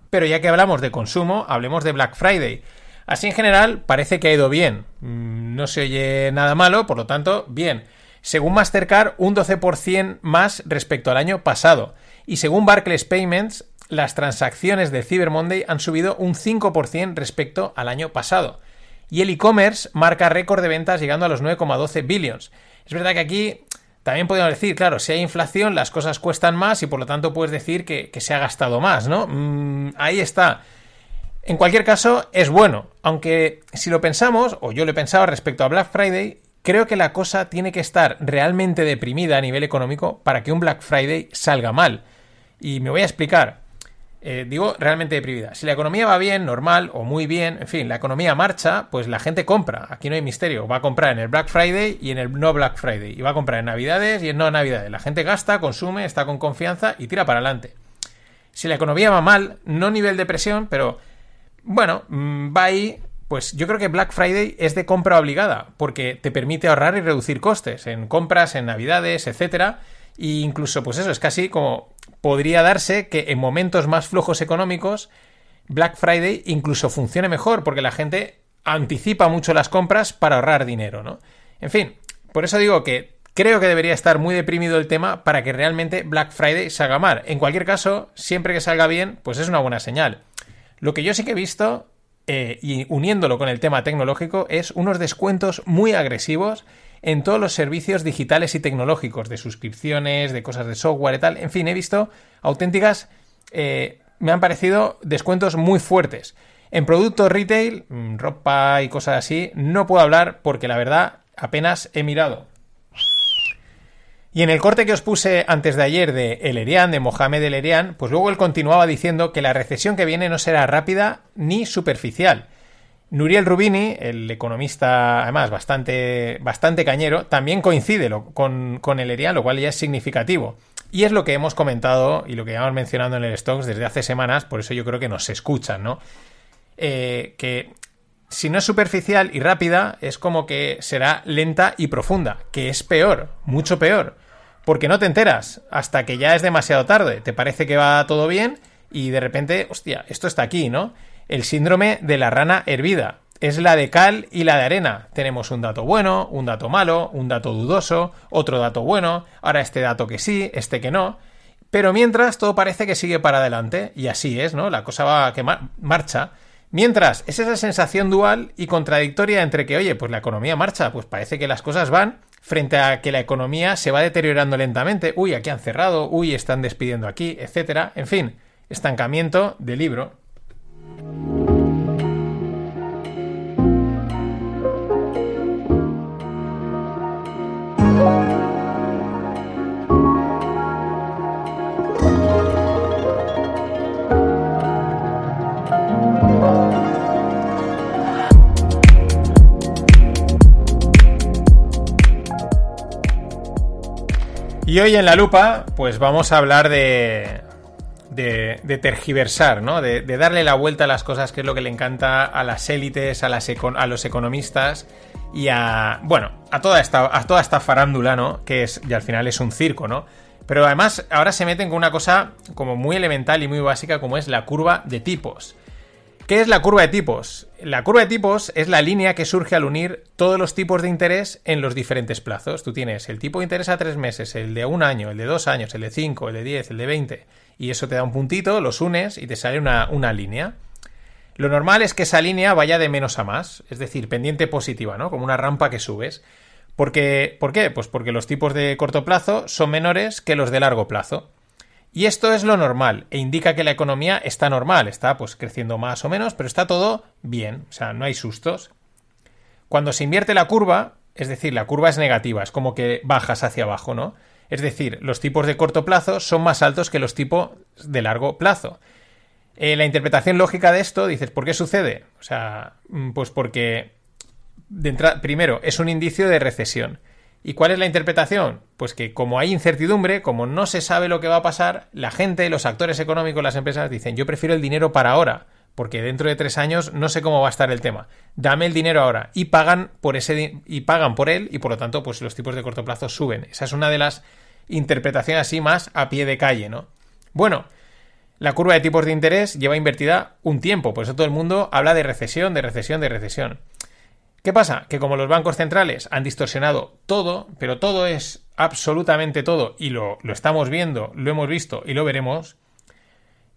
S3: Pero ya que hablamos de consumo, hablemos de Black Friday. Así en general parece que ha ido bien. Mm, no se oye nada malo, por lo tanto, bien. Según Mastercard, un 12% más respecto al año pasado. Y según Barclays Payments, las transacciones de Cyber Monday han subido un 5% respecto al año pasado. Y el e-commerce marca récord de ventas llegando a los 9,12 billions. Es verdad que aquí también podemos decir, claro, si hay inflación, las cosas cuestan más y por lo tanto puedes decir que, se ha gastado más, ¿no? Mm, ahí está. En cualquier caso, es bueno. Aunque si lo pensamos, o yo lo he pensado respecto a Black Friday, creo que la cosa tiene que estar realmente deprimida a nivel económico para que un Black Friday salga mal. Y me voy a explicar. Eh, digo realmente deprimida. Si la economía va bien, normal o muy bien, en fin, la economía marcha, pues la gente compra. Aquí no hay misterio. Va a comprar en el Black Friday y en el no Black Friday. Y va a comprar en Navidades y en no Navidades. La gente gasta, consume, está con confianza y tira para adelante. Si la economía va mal, no nivel de presión, pero bueno, mm, va ahí. Pues yo creo que Black Friday es de compra obligada, porque te permite ahorrar y reducir costes en compras, en navidades, etcétera. E incluso, pues eso, es casi como podría darse que en momentos más flojos económicos Black Friday incluso funcione mejor porque la gente anticipa mucho las compras para ahorrar dinero, ¿no? En fin, por eso digo que creo que debería estar muy deprimido el tema para que realmente Black Friday salga mal. En cualquier caso, siempre que salga bien, pues es una buena señal. Lo que yo sí que he visto, eh, y uniéndolo con el tema tecnológico, es unos descuentos muy agresivos en todos los servicios digitales y tecnológicos, de suscripciones, de cosas de software y tal. En fin, he visto auténticas, eh, me han parecido descuentos muy fuertes. En productos retail, mm, ropa y cosas así, no puedo hablar porque la verdad apenas he mirado. Y en el corte que os puse antes de ayer de El Erian, de Mohamed El Erian, pues luego él continuaba diciendo que la recesión que viene no será rápida ni superficial, Nuriel Rubini, el economista, además, bastante, bastante cañero, también coincide con, con, el ERIA, lo cual ya es significativo. Y es lo que hemos comentado y lo que llevamos mencionando en el Stocks desde hace semanas, por eso yo creo que nos escuchan, ¿no? Eh, que si no es superficial y rápida, es como que será lenta y profunda, que es peor, mucho peor, porque no te enteras hasta que ya es demasiado tarde, te parece que va todo bien y de repente, hostia, esto está aquí, ¿no? el síndrome de la rana hervida. Es la de cal y la de arena. Tenemos un dato bueno, un dato malo, un dato dudoso, otro dato bueno, ahora este dato que sí, este que no. Pero mientras todo parece que sigue para adelante, y así es, ¿no? La cosa va que marcha. Mientras, es esa sensación dual y contradictoria entre que, oye, pues la economía marcha, pues parece que las cosas van, frente a que la economía se va deteriorando lentamente. Uy, aquí han cerrado, uy, están despidiendo aquí, etcétera. En fin, estancamiento de libro. Y hoy en la lupa, pues vamos a hablar de, de, tergiversar, ¿no? De, darle la vuelta a las cosas, que es lo que le encanta a las élites, a, a los economistas y a, bueno, a toda, esta, a toda esta farándula, ¿no? Que es, y al final es un circo, ¿no? Pero además ahora se meten con una cosa como muy elemental y muy básica como es la curva de tipos. ¿Qué es la curva de tipos? La curva de tipos es la línea que surge al unir todos los tipos de interés en los diferentes plazos. Tú tienes el tipo de interés a tres meses, el de un año, el de dos años, el de cinco, el de diez, el de veinte. Y eso te da un puntito, los unes y te sale una, una línea. Lo normal es que esa línea vaya de menos a más, es decir, pendiente positiva, ¿no? Como una rampa que subes. ¿Por qué? Pues porque los tipos de corto plazo son menores que los de largo plazo. Y esto es lo normal e indica que la economía está normal, está pues creciendo más o menos, pero está todo bien, o sea, no hay sustos. Cuando se invierte la curva, es decir, la curva es negativa, es como que bajas hacia abajo, ¿no? Es decir, los tipos de corto plazo son más altos que los tipos de largo plazo. Eh, la interpretación lógica de esto, dices, ¿por qué sucede? O sea, mm, pues porque, primero, es un indicio de recesión. ¿Y cuál es la interpretación? Pues que como hay incertidumbre, como no se sabe lo que va a pasar, la gente, los actores económicos, las empresas dicen, yo prefiero el dinero para ahora, porque dentro de tres años no sé cómo va a estar el tema. Dame el dinero ahora. Y pagan por ese y pagan por él, y por lo tanto, pues los tipos de corto plazo suben. Esa es una de las interpretaciones así más a pie de calle, ¿no? Bueno, la curva de tipos de interés lleva invertida un tiempo, por eso todo el mundo habla de recesión, de recesión, de recesión. ¿Qué pasa? Que como los bancos centrales han distorsionado todo, pero todo es absolutamente todo, y lo, lo estamos viendo, lo hemos visto y lo veremos,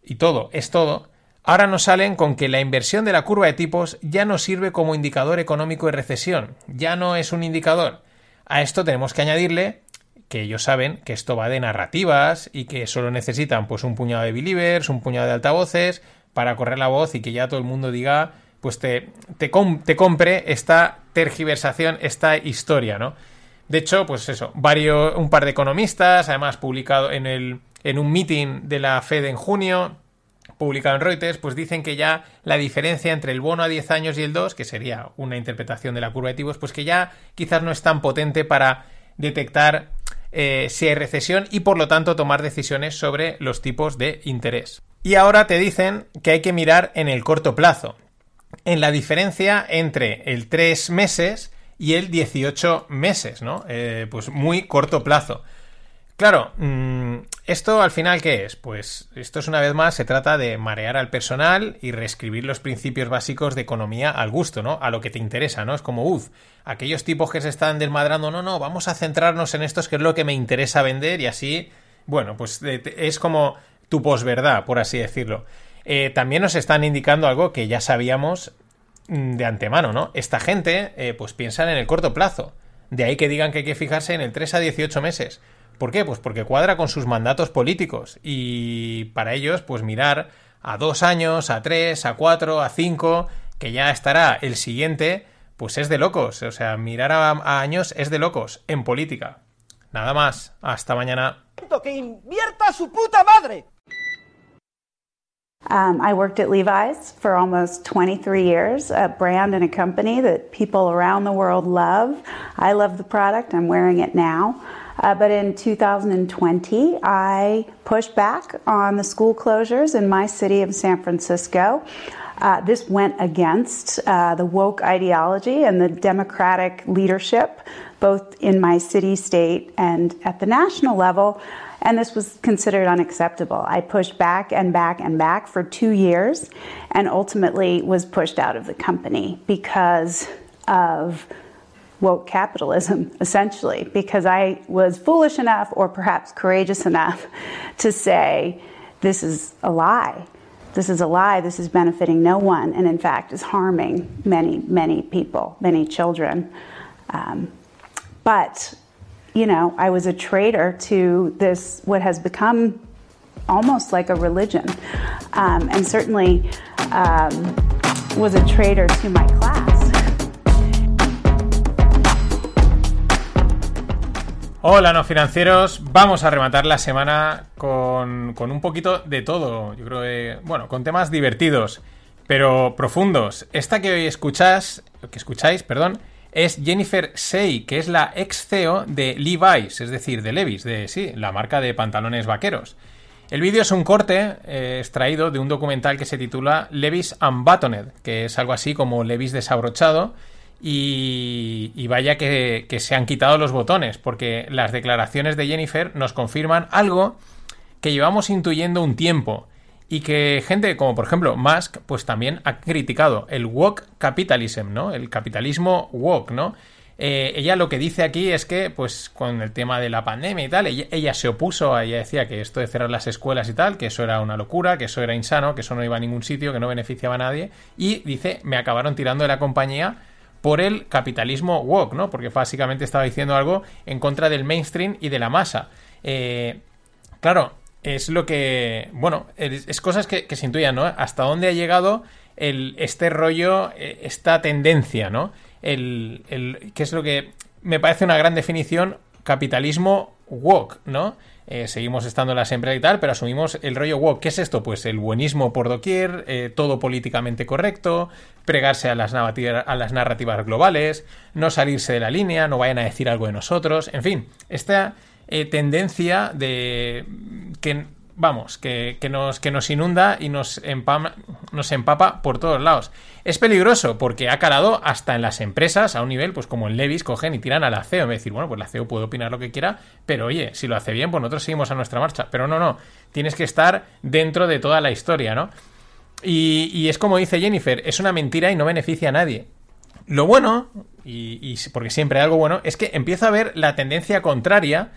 S3: y todo es todo, ahora nos salen con que la inversión de la curva de tipos ya no sirve como indicador económico de recesión, ya no es un indicador. A esto tenemos que añadirle que ellos saben que esto va de narrativas y que solo necesitan pues un puñado de believers, un puñado de altavoces para correr la voz y que ya todo el mundo diga pues te, te, compre esta tergiversación, esta historia, ¿no? De hecho, pues eso, varios, un par de economistas, además publicado en, el, en un meeting de la Fed en junio, publicado en Reuters, pues dicen que ya la diferencia entre el bono a 10 años y el 2, que sería una interpretación de la curva de tipos, pues que ya quizás no es tan potente para detectar eh, si hay recesión y por lo tanto tomar decisiones sobre los tipos de interés. Y ahora te dicen que hay que mirar en el corto plazo, en la diferencia entre el 3 meses y el 18 meses, ¿no? Eh, pues muy corto plazo. Claro, mm, ¿esto al final qué es? Pues esto es una vez más, se trata de marear al personal y reescribir los principios básicos de economía al gusto, ¿no? A lo que te interesa, ¿no? Es como, uff, aquellos tipos que se están desmadrando, no, no, vamos a centrarnos en estos que es lo que me interesa vender y así, bueno, pues es como tu posverdad, por así decirlo. Eh, también nos están indicando algo que ya sabíamos mm, de antemano, ¿no? Esta gente, eh, pues piensan en el corto plazo. De ahí que digan que hay que fijarse en el 3 a 18 meses. ¿Por qué? Pues porque cuadra con sus mandatos políticos y para ellos, pues mirar a dos años, a tres, a cuatro, a cinco, que ya estará el siguiente, pues es de locos. O sea, mirar a, años es de locos en política. Nada más. Hasta mañana.
S8: ¡Que invierta su puta madre!
S9: Um, I worked at Levi's for almost 23 years, a brand and a company that people around the world love. I love the product. I'm wearing it now. Uh, but in 2020, I pushed back on the school closures in my city of San Francisco. Uh, this went against uh, the woke ideology and the democratic leadership, both in my city, state, and at the national level. And this was considered unacceptable. I pushed back and back and back for two years and ultimately was pushed out of the company because of woke capitalism, essentially, because I was foolish enough or perhaps courageous enough to say, this is a lie. This is a lie. This is benefiting no one, and in fact, is harming many, many people, many children. Um, but, you know, I was a traitor to this, what has become almost like a religion, um, and certainly um, was a traitor to my class.
S3: Hola, no financieros. Vamos a rematar la semana con, un poquito de todo. Yo creo que, bueno, con temas divertidos, pero profundos. Esta que hoy escuchás, que escucháis, perdón, es Jennifer Say, que es la ex CEO de Levi's, es decir, de Levi's, de sí, la marca de pantalones vaqueros. El vídeo es un corte eh, extraído de un documental que se titula Levi's Unbuttoned, que es algo así como Levi's desabrochado y, vaya que, se han quitado los botones, porque las declaraciones de Jennifer nos confirman algo que llevamos intuyendo un tiempo y que gente como por ejemplo Musk pues también ha criticado el woke capitalism, ¿no? El capitalismo woke, ¿no? Eh, ella lo que dice aquí es que, pues, con el tema de la pandemia y tal, ella, se opuso, ella decía que esto de cerrar las escuelas y tal, que eso era una locura, que eso era insano, que eso no iba a ningún sitio, que no beneficiaba a nadie, y dice, me acabaron tirando de la compañía por el capitalismo woke, ¿no? Porque básicamente estaba diciendo algo en contra del mainstream y de la masa. Eh, claro, es lo que. Bueno, es, cosas que, se intuyan, ¿no? Hasta dónde ha llegado el, este rollo, eh, esta tendencia, ¿no? El, el, que es lo que me parece una gran definición, capitalismo woke, ¿no? Eh, seguimos estando en las empresas y tal, pero asumimos el rollo woke. ¿Qué es esto? Pues el buenismo por doquier, eh, todo políticamente correcto, pregarse a las, a las narrativas globales, no salirse de la línea, no vayan a decir algo de nosotros, en fin, esta eh, tendencia de que vamos, que, nos, que nos inunda y nos, nos empapa por todos lados. Es peligroso porque ha calado hasta en las empresas a un nivel, pues como en Levis, cogen y tiran a la CEO. De decir, bueno, pues la CEO puede opinar lo que quiera, pero oye, si lo hace bien, pues nosotros seguimos a nuestra marcha. Pero no, no, tienes que estar dentro de toda la historia, ¿no? Y, es como dice Jennifer, es una mentira y no beneficia a nadie. Lo bueno, y, y porque siempre hay algo bueno, es que empieza a ver la tendencia contraria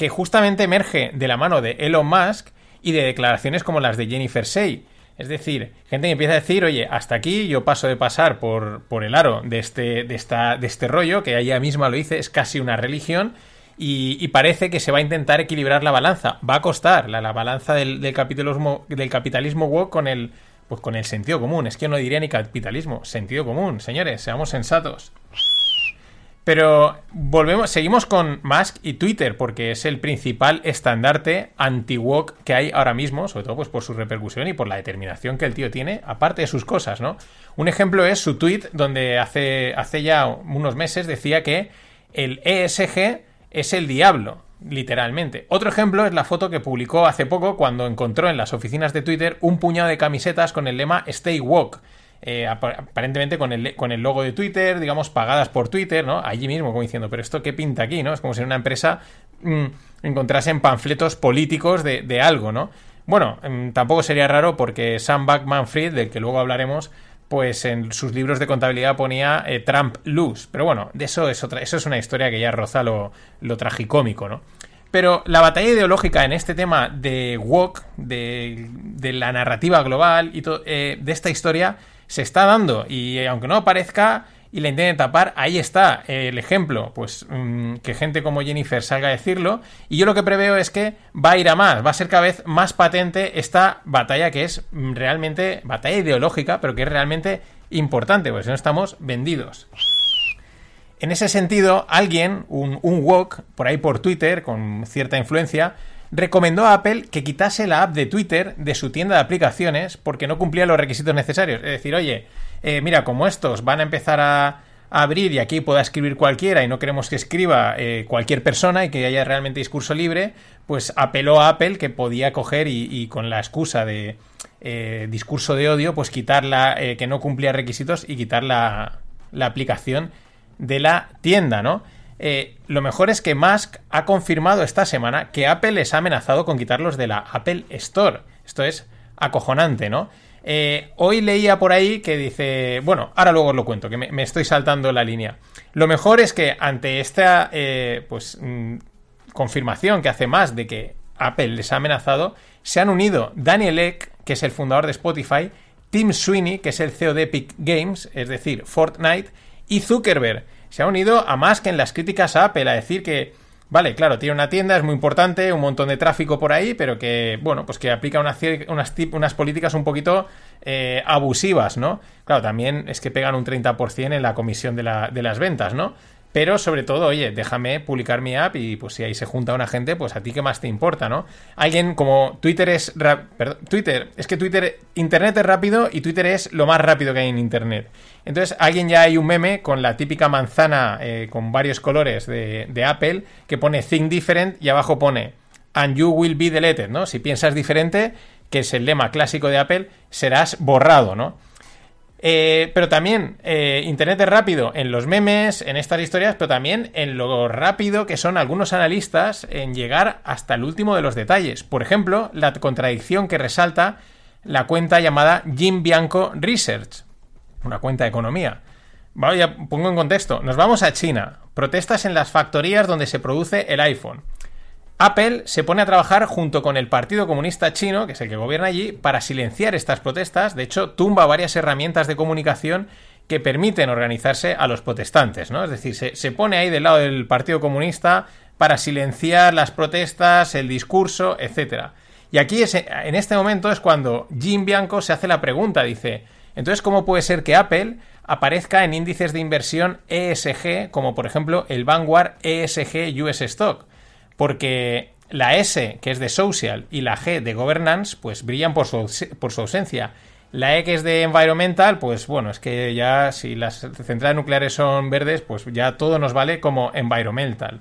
S3: que justamente emerge de la mano de Elon Musk y de declaraciones como las de Jennifer Say. Es decir, gente que empieza a decir, oye, hasta aquí yo paso de pasar por, por el aro de este, de, esta, de este rollo, que ella misma lo dice, es casi una religión, y, parece que se va a intentar equilibrar la balanza. Va a costar la, la balanza del, del, capitalismo, del capitalismo woke con el, pues con el sentido común. Es que yo no diría ni capitalismo, sentido común. Señores, seamos sensatos. Pero volvemos, seguimos con Musk y Twitter, porque es el principal estandarte anti-woke que hay ahora mismo, sobre todo pues por su repercusión y por la determinación que el tío tiene, aparte de sus cosas, ¿no? Un ejemplo es su tweet donde hace, hace ya unos meses decía que el ESG es el diablo, literalmente. Otro ejemplo es la foto que publicó hace poco cuando encontró en las oficinas de Twitter un puñado de camisetas con el lema Stay Woke eh, aparentemente con el, con el logo de Twitter, digamos, pagadas por Twitter, ¿no? Allí mismo, como diciendo, pero esto qué pinta aquí, ¿no? Es como si en una empresa mm, encontrasen panfletos políticos de, algo, ¿no? Bueno, mm, tampoco sería raro porque Sam Backman-Fried, del que luego hablaremos, pues en sus libros de contabilidad ponía eh, Trump lose. Pero bueno, de eso es otra, eso es una historia que ya roza lo, lo tragicómico, ¿no? Pero la batalla ideológica en este tema de woke, de, de la narrativa global y eh, de esta historia, se está dando y aunque no aparezca y la intenten tapar, ahí está el ejemplo, pues mm, que gente como Jennifer salga a decirlo y yo lo que preveo es que va a ir a más, va a ser cada vez más patente esta batalla que es mm, realmente batalla ideológica, pero que es realmente importante, porque si no estamos vendidos. En ese sentido, alguien, un, un wok, por ahí por Twitter, con cierta influencia, recomendó a Apple que quitase la app de Twitter de su tienda de aplicaciones porque no cumplía los requisitos necesarios. Es decir, oye, eh, mira, como estos van a empezar a, abrir y aquí pueda escribir cualquiera y no queremos que escriba eh, cualquier persona y que haya realmente discurso libre, pues apeló a Apple que podía coger y, con la excusa de eh, discurso de odio, pues quitarla, que no cumplía requisitos y quitar la, la aplicación de la tienda, ¿no? Eh, lo mejor es que Musk ha confirmado esta semana que Apple les ha amenazado con quitarlos de la Apple Store. Esto es acojonante, ¿no? Eh, hoy leía por ahí que dice, bueno, ahora luego os lo cuento, que me, estoy saltando la línea. Lo mejor es que ante esta eh, pues, mm, confirmación que hace más de que Apple les ha amenazado, se han unido Daniel Ek, que es el fundador de Spotify, Tim Sweeney, que es el CEO de Epic Games, es decir, Fortnite, y Zuckerberg, se ha unido a más que en las críticas a Apple, a decir que, vale, claro, tiene una tienda, es muy importante, un montón de tráfico por ahí, pero que, bueno, pues que aplica unas, unas políticas un poquito eh, abusivas, ¿no? Claro, también es que pegan un 30% en la comisión de, la, de las ventas, ¿no? Pero sobre todo, oye, déjame publicar mi app y pues si ahí se junta una gente, pues a ti qué más te importa, ¿no? Alguien como Twitter es... Perdón, Twitter, es que Twitter, Internet es rápido y Twitter es lo más rápido que hay en Internet. Entonces, alguien ya hay un meme con la típica manzana eh, con varios colores de, de Apple que pone Think Different y abajo pone And you will be deleted, ¿no? Si piensas diferente, que es el lema clásico de Apple, serás borrado, ¿no? Eh, pero también eh, Internet es rápido en los memes, en estas historias, pero también en lo rápido que son algunos analistas en llegar hasta el último de los detalles. Por ejemplo, la contradicción que resalta la cuenta llamada Jim Bianco Research, una cuenta de economía. Vaya, pongo en contexto. Nos vamos a China. Protestas en las factorías donde se produce el iPhone. Apple se pone a trabajar junto con el Partido Comunista Chino, que es el que gobierna allí, para silenciar estas protestas. De hecho, tumba varias herramientas de comunicación que permiten organizarse a los protestantes, ¿no? Es decir, se, pone ahí del lado del Partido Comunista para silenciar las protestas, el discurso, etc. Y aquí en este momento es cuando Jim Bianco se hace la pregunta, dice, entonces, ¿cómo puede ser que Apple aparezca en índices de inversión ESG, como por ejemplo el Vanguard ESG US Stock? Porque la S, que es de social, y la G de governance, pues brillan por su, por su ausencia. La E que es de environmental, pues bueno, es que ya si las centrales nucleares son verdes, pues ya todo nos vale como environmental.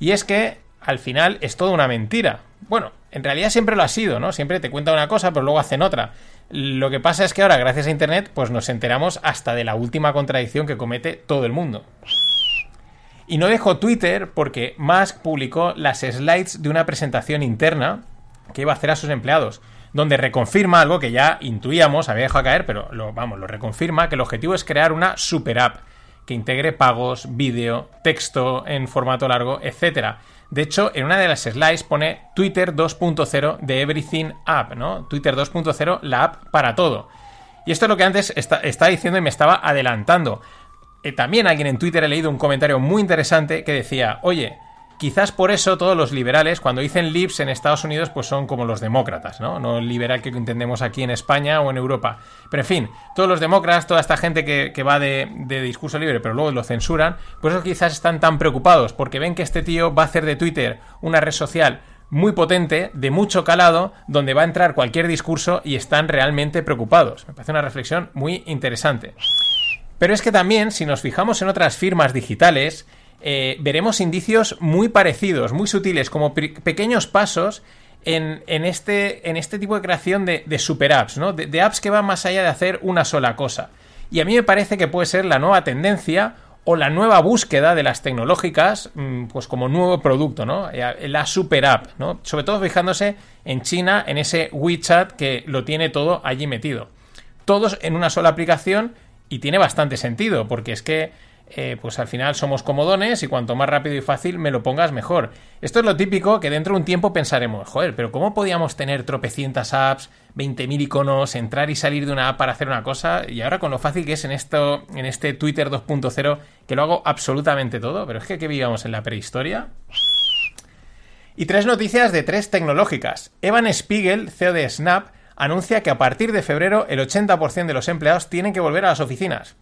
S3: Y es que al final es todo una mentira. Bueno, en realidad siempre lo ha sido, ¿no? Siempre te cuenta una cosa, pero luego hacen otra. Lo que pasa es que ahora, gracias a Internet, pues nos enteramos hasta de la última contradicción que comete todo el mundo. Y no dejo Twitter porque Musk publicó las slides de una presentación interna que iba a hacer a sus empleados donde reconfirma algo que ya intuíamos, había dejado caer, pero lo, vamos, lo reconfirma, que el objetivo es crear una super app que integre pagos, vídeo, texto en formato largo, etc. De hecho, en una de las slides pone Twitter 2.0 de Everything App, ¿no? Twitter 2.0, la app para todo. Y esto es lo que antes estaba diciendo y me estaba adelantando. Eh, también alguien en Twitter he leído un comentario muy interesante que decía, oye, Quizás por eso todos los liberales, cuando dicen libs en Estados Unidos, pues son como los demócratas, ¿no? No el liberal que entendemos aquí en España o en Europa. Pero en fin, todos los demócratas, toda esta gente que, va de, discurso libre, pero luego lo censuran, por eso quizás están tan preocupados, porque ven que este tío va a hacer de Twitter una red social muy potente, de mucho calado, donde va a entrar cualquier discurso y están realmente preocupados. Me parece una reflexión muy interesante. Pero es que también, si nos fijamos en otras firmas digitales, eh, veremos indicios muy parecidos, muy sutiles, como pequeños pasos en, este, en, este, tipo de creación de, super apps, ¿no? De, apps que van más allá de hacer una sola cosa. Y a mí me parece que puede ser la nueva tendencia o la nueva búsqueda de las tecnológicas, mm, pues como nuevo producto, ¿no? Eh, la super app, ¿no? Sobre todo fijándose en China, en ese WeChat que lo tiene todo allí metido. Todos en una sola aplicación y tiene bastante sentido, porque es que eh, pues al final somos comodones y cuanto más rápido y fácil me lo pongas mejor. Esto es lo típico que dentro de un tiempo pensaremos, joder, pero ¿cómo podíamos tener tropecientas apps, 20.000 iconos, entrar y salir de una app para hacer una cosa? Y ahora con lo fácil que es en esto, en este Twitter 2.0, que lo hago absolutamente todo, pero es que ¿qué vivíamos en la prehistoria? Y tres noticias de tres tecnológicas. Evan Spiegel, CEO de Snap, anuncia que a partir de febrero el 80% de los empleados tienen que volver a las oficinas.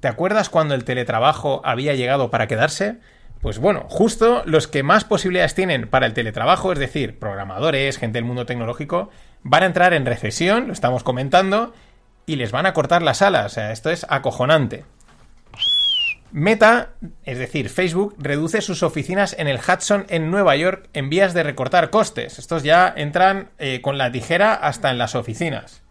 S3: ¿Te acuerdas cuando el teletrabajo había llegado para quedarse? Pues bueno, justo los que más posibilidades tienen para el teletrabajo, es decir, programadores, gente del mundo tecnológico, van a entrar en recesión, lo estamos comentando, y les van a cortar las alas. O sea, esto es acojonante. Meta, es decir, Facebook, reduce sus oficinas en el Hudson en Nueva York en vías de recortar costes. Estos ya entran eh, con la tijera hasta en las oficinas.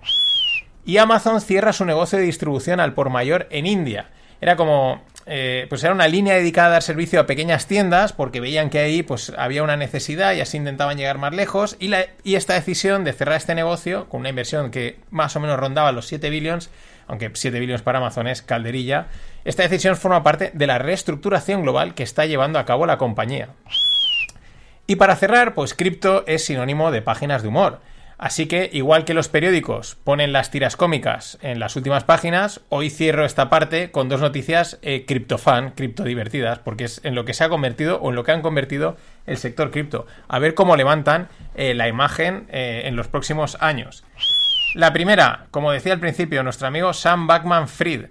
S3: Y Amazon cierra su negocio de distribución al por mayor en India. Era como, eh, pues era una línea dedicada a dar servicio a pequeñas tiendas porque veían que ahí pues había una necesidad y así intentaban llegar más lejos y, esta decisión de cerrar este negocio con una inversión que más o menos rondaba los 7 billones, aunque 7 billones para Amazon es calderilla, esta decisión forma parte de la reestructuración global que está llevando a cabo la compañía. Y para cerrar, pues cripto es sinónimo de páginas de humor. Así que, igual que los periódicos ponen las tiras cómicas en las últimas páginas, hoy cierro esta parte con dos noticias eh, criptofan, criptodivertidas, porque es en lo que se ha convertido o en lo que han convertido el sector cripto. A ver cómo levantan eh, la imagen eh, en los próximos años. La primera, como decía al principio, nuestro amigo Sam Backman Fried.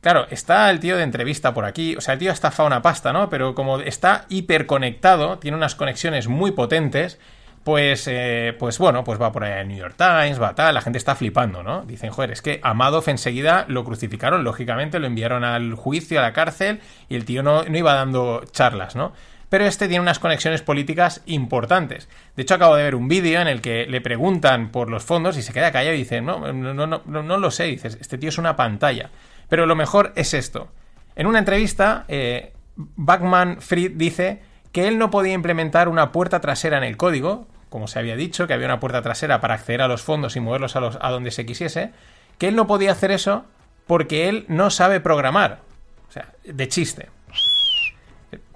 S3: Claro, está el tío de entrevista por aquí, o sea, el tío está fa una pasta, ¿no? Pero como está hiperconectado, tiene unas conexiones muy potentes, pues, eh, pues bueno, pues va por ahí el New York Times, va tal, la gente está flipando, ¿no? Dicen, joder, es que a Madoff enseguida lo crucificaron, lógicamente, lo enviaron al juicio, a la cárcel, y el tío no, iba dando charlas, ¿no? Pero este tiene unas conexiones políticas importantes. De hecho, acabo de ver un vídeo en el que le preguntan por los fondos y se queda callado y dice, no, no, no, no, no lo sé, dices, este tío es una pantalla. Pero lo mejor es esto. En una entrevista, eh, Backman Fried dice que él no podía implementar una puerta trasera en el código, como se había dicho, que había una puerta trasera para acceder a los fondos y moverlos a, a donde se quisiese, que él no podía hacer eso porque él no sabe programar. O sea, de chiste.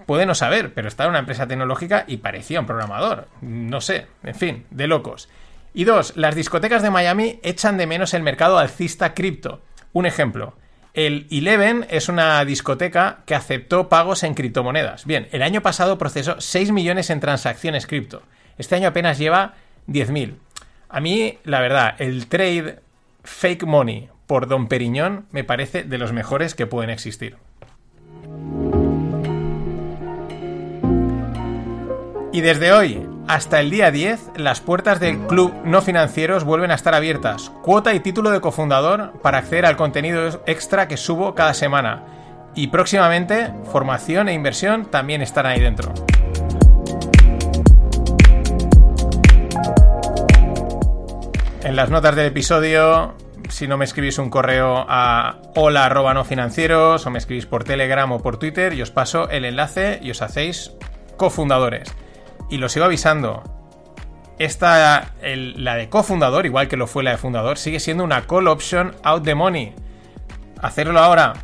S3: Puede no saber, pero está en una empresa tecnológica y parecía un programador. No sé, en fin, de locos. Y dos, las discotecas de Miami echan de menos el mercado alcista cripto. Un ejemplo, el Eleven es una discoteca que aceptó pagos en criptomonedas. Bien, el año pasado procesó 6 millones en transacciones cripto. Este año apenas lleva 10.000. A mí, la verdad, el trade fake money por Don Periñón me parece de los mejores que pueden existir. Y desde hoy hasta el día 10, las puertas del Club No Financieros vuelven a estar abiertas. Cuota y título de cofundador para acceder al contenido extra que subo cada semana. Y próximamente, formación e inversión también estarán ahí dentro. En las notas del episodio, si no me escribís un correo a hola arroba no financieros o me escribís por Telegram o por Twitter y os paso el enlace y os hacéis cofundadores. Y lo sigo avisando. Esta, la de cofundador, igual que lo fue la de fundador, sigue siendo una call option out the money. Hacerlo ahora.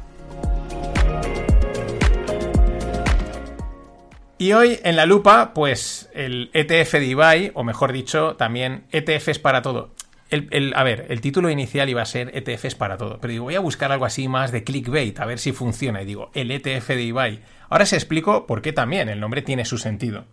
S3: Y hoy en la lupa, pues el ETF de Ibai, o mejor dicho, también ETFs para todo. El, a ver, el título inicial iba a ser ETFs para todo, pero digo, voy a buscar algo así más de clickbait, a ver si funciona. Y digo, el ETF de Ibai. Ahora se explico por qué también, el nombre tiene su sentido.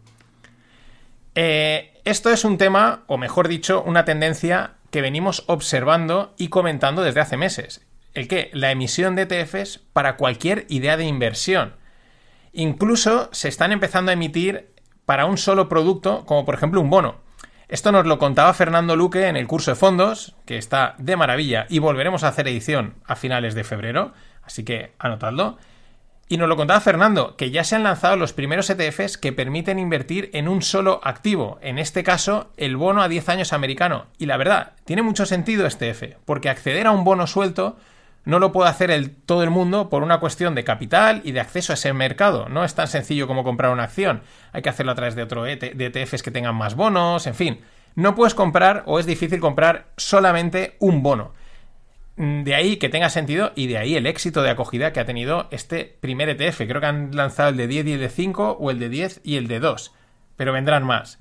S3: Eh, esto es un tema, o mejor dicho, una tendencia que venimos observando y comentando desde hace meses. El que la emisión de ETFs para cualquier idea de inversión. Incluso se están empezando a emitir para un solo producto, como por ejemplo un bono. Esto nos lo contaba Fernando Luque en el curso de fondos, que está de maravilla y volveremos a hacer edición a finales de febrero, así que anotadlo. Y nos lo contaba Fernando, que ya se han lanzado los primeros ETFs que permiten invertir en un solo activo, en este caso el bono a 10 años americano. Y la verdad, tiene mucho sentido este F, porque acceder a un bono suelto no lo puede hacer todo el mundo por una cuestión de capital y de acceso a ese mercado. No es tan sencillo como comprar una acción. Hay que hacerlo a través de otro e de ETFs que tengan más bonos, en fin. No puedes comprar o es difícil comprar solamente un bono. Mm, de ahí que tenga sentido y de ahí el éxito de acogida que ha tenido este primer ETF. Creo que han lanzado el de 10 y el de 5 o el de 10 y el de 2. Pero vendrán más.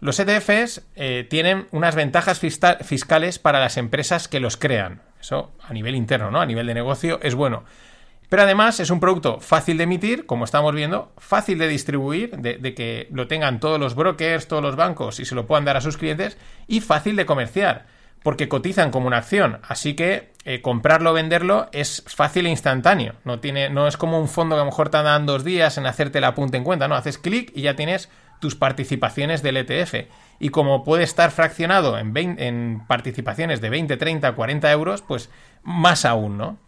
S3: Los ETFs eh, tienen unas ventajas fiscales para las empresas que los crean. Eso a nivel interno, ¿no? A nivel de negocio es bueno. Pero además es un producto fácil de emitir, como estamos viendo, fácil de distribuir, de, que lo tengan todos los brokers, todos los bancos y se lo puedan dar a sus clientes, y fácil de comerciar, porque cotizan como una acción. Así que eh, comprarlo o venderlo es fácil e instantáneo. No, tiene, no es como un fondo que a lo mejor te dan dos días en hacerte la punta en cuenta, no, haces clic y ya tienes tus participaciones del ETF. Y como puede estar fraccionado en, en participaciones de 20, 30, 40 euros, pues más aún, ¿no?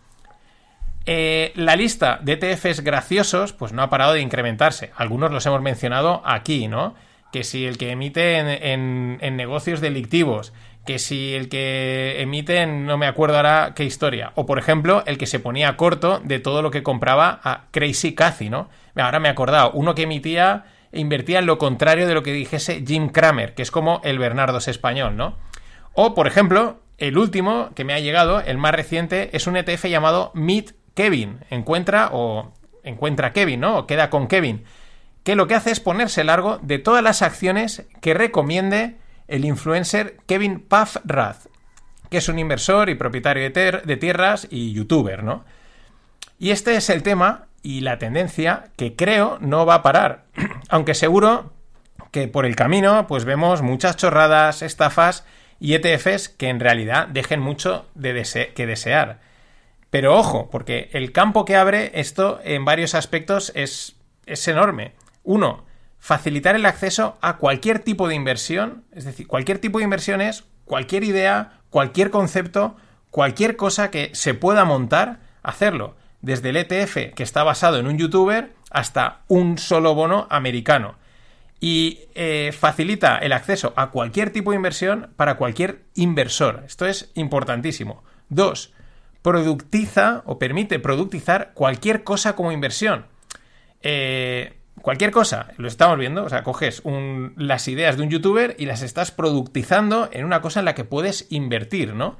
S3: Eh, la lista de ETFs graciosos, pues no ha parado de incrementarse. Algunos los hemos mencionado aquí, ¿no? Que si el que emite en, en, negocios delictivos, que si el que emite no me acuerdo ahora qué historia, o por ejemplo el que se ponía corto de todo lo que compraba a Crazy Cathy, ¿no? Ahora me he acordado, uno que emitía e invertía en lo contrario de lo que dijese Jim Cramer, que es como el Bernardos español, ¿no? O, por ejemplo, el último que me ha llegado, el más reciente, es un ETF llamado Meet Kevin. Encuentra o encuentra Kevin, ¿no? O queda con Kevin. Que lo que hace es ponerse largo de todas las acciones que recomiende el influencer Kevin Paffrath, que es un inversor y propietario de, de tierras y youtuber, ¿no? Y este es el tema y la tendencia que creo no va a parar. Aunque seguro que por el camino pues vemos muchas chorradas, estafas y ETFs que en realidad dejen mucho de que desear. Pero ojo, porque el campo que abre esto en varios aspectos es, es enorme. Uno, facilitar el acceso a cualquier tipo de inversión, es decir, cualquier tipo de inversión es cualquier idea, cualquier concepto, cualquier cosa que se pueda montar, hacerlo desde el ETF que está basado en un youtuber hasta un solo bono americano. Y eh, facilita el acceso a cualquier tipo de inversión para cualquier inversor. Esto es importantísimo. Dos, productiza o permite productizar cualquier cosa como inversión. Eh, cualquier cosa, lo estamos viendo, o sea, coges las ideas de un youtuber y las estás productizando en una cosa en la que puedes invertir, ¿no?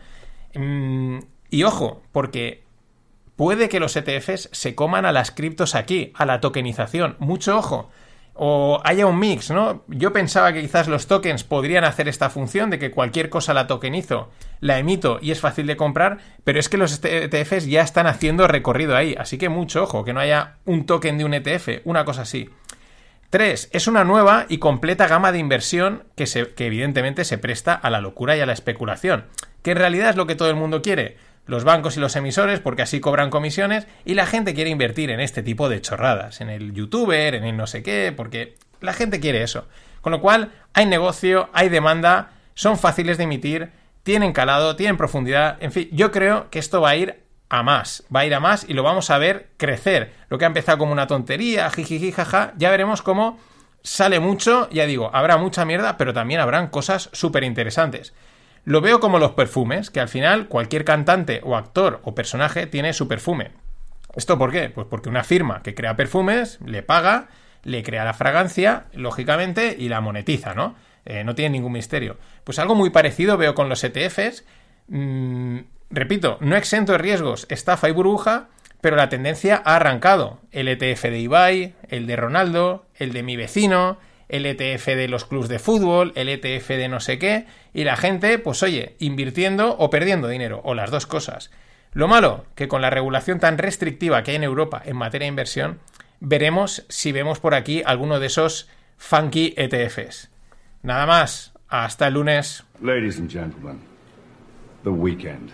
S3: Mm, y ojo, porque puede que los ETFs se coman a las criptos aquí, a la tokenización. Mucho ojo. O haya un mix, ¿no? Yo pensaba que quizás los tokens podrían hacer esta función de que cualquier cosa la tokenizo, la emito y es fácil de comprar, pero es que los ETFs ya están haciendo recorrido ahí, así que mucho ojo, que no haya un token de un ETF, una cosa así. 3. Es una nueva y completa gama de inversión que, que evidentemente se presta a la locura y a la especulación, que en realidad es lo que todo el mundo quiere los bancos y los emisores porque así cobran comisiones y la gente quiere invertir en este tipo de chorradas, en el youtuber, en el no sé qué, porque la gente quiere eso. Con lo cual, hay negocio, hay demanda, son fáciles de emitir, tienen calado, tienen profundidad. En fin, yo creo que esto va a ir a más, va a ir a más y lo vamos a ver crecer. Lo que ha empezado como una tontería, jijiji, jaja, ya veremos cómo sale mucho, ya digo, habrá mucha mierda, pero también habrán cosas súper interesantes. Lo veo como los perfumes, que al final cualquier cantante o actor o personaje tiene su perfume. ¿Esto por qué? Pues porque una firma que crea perfumes le paga, le crea la fragancia, lógicamente, y la monetiza, ¿no? Eh, no tiene ningún misterio. Pues algo muy parecido veo con los ETFs. Mm, repito, no exento de riesgos, estafa y burbuja, pero la tendencia ha arrancado. El ETF de Ibai, el de Ronaldo, el de mi vecino, el ETF de los clubs de fútbol, el ETF de no sé qué, y la gente, pues oye, invirtiendo o perdiendo dinero, o las dos cosas. Lo malo, que con la regulación tan restrictiva que hay en Europa en materia de inversión, veremos si vemos por aquí alguno de esos funky ETFs. Nada más, hasta el lunes.
S10: Ladies and gentlemen, the weekend.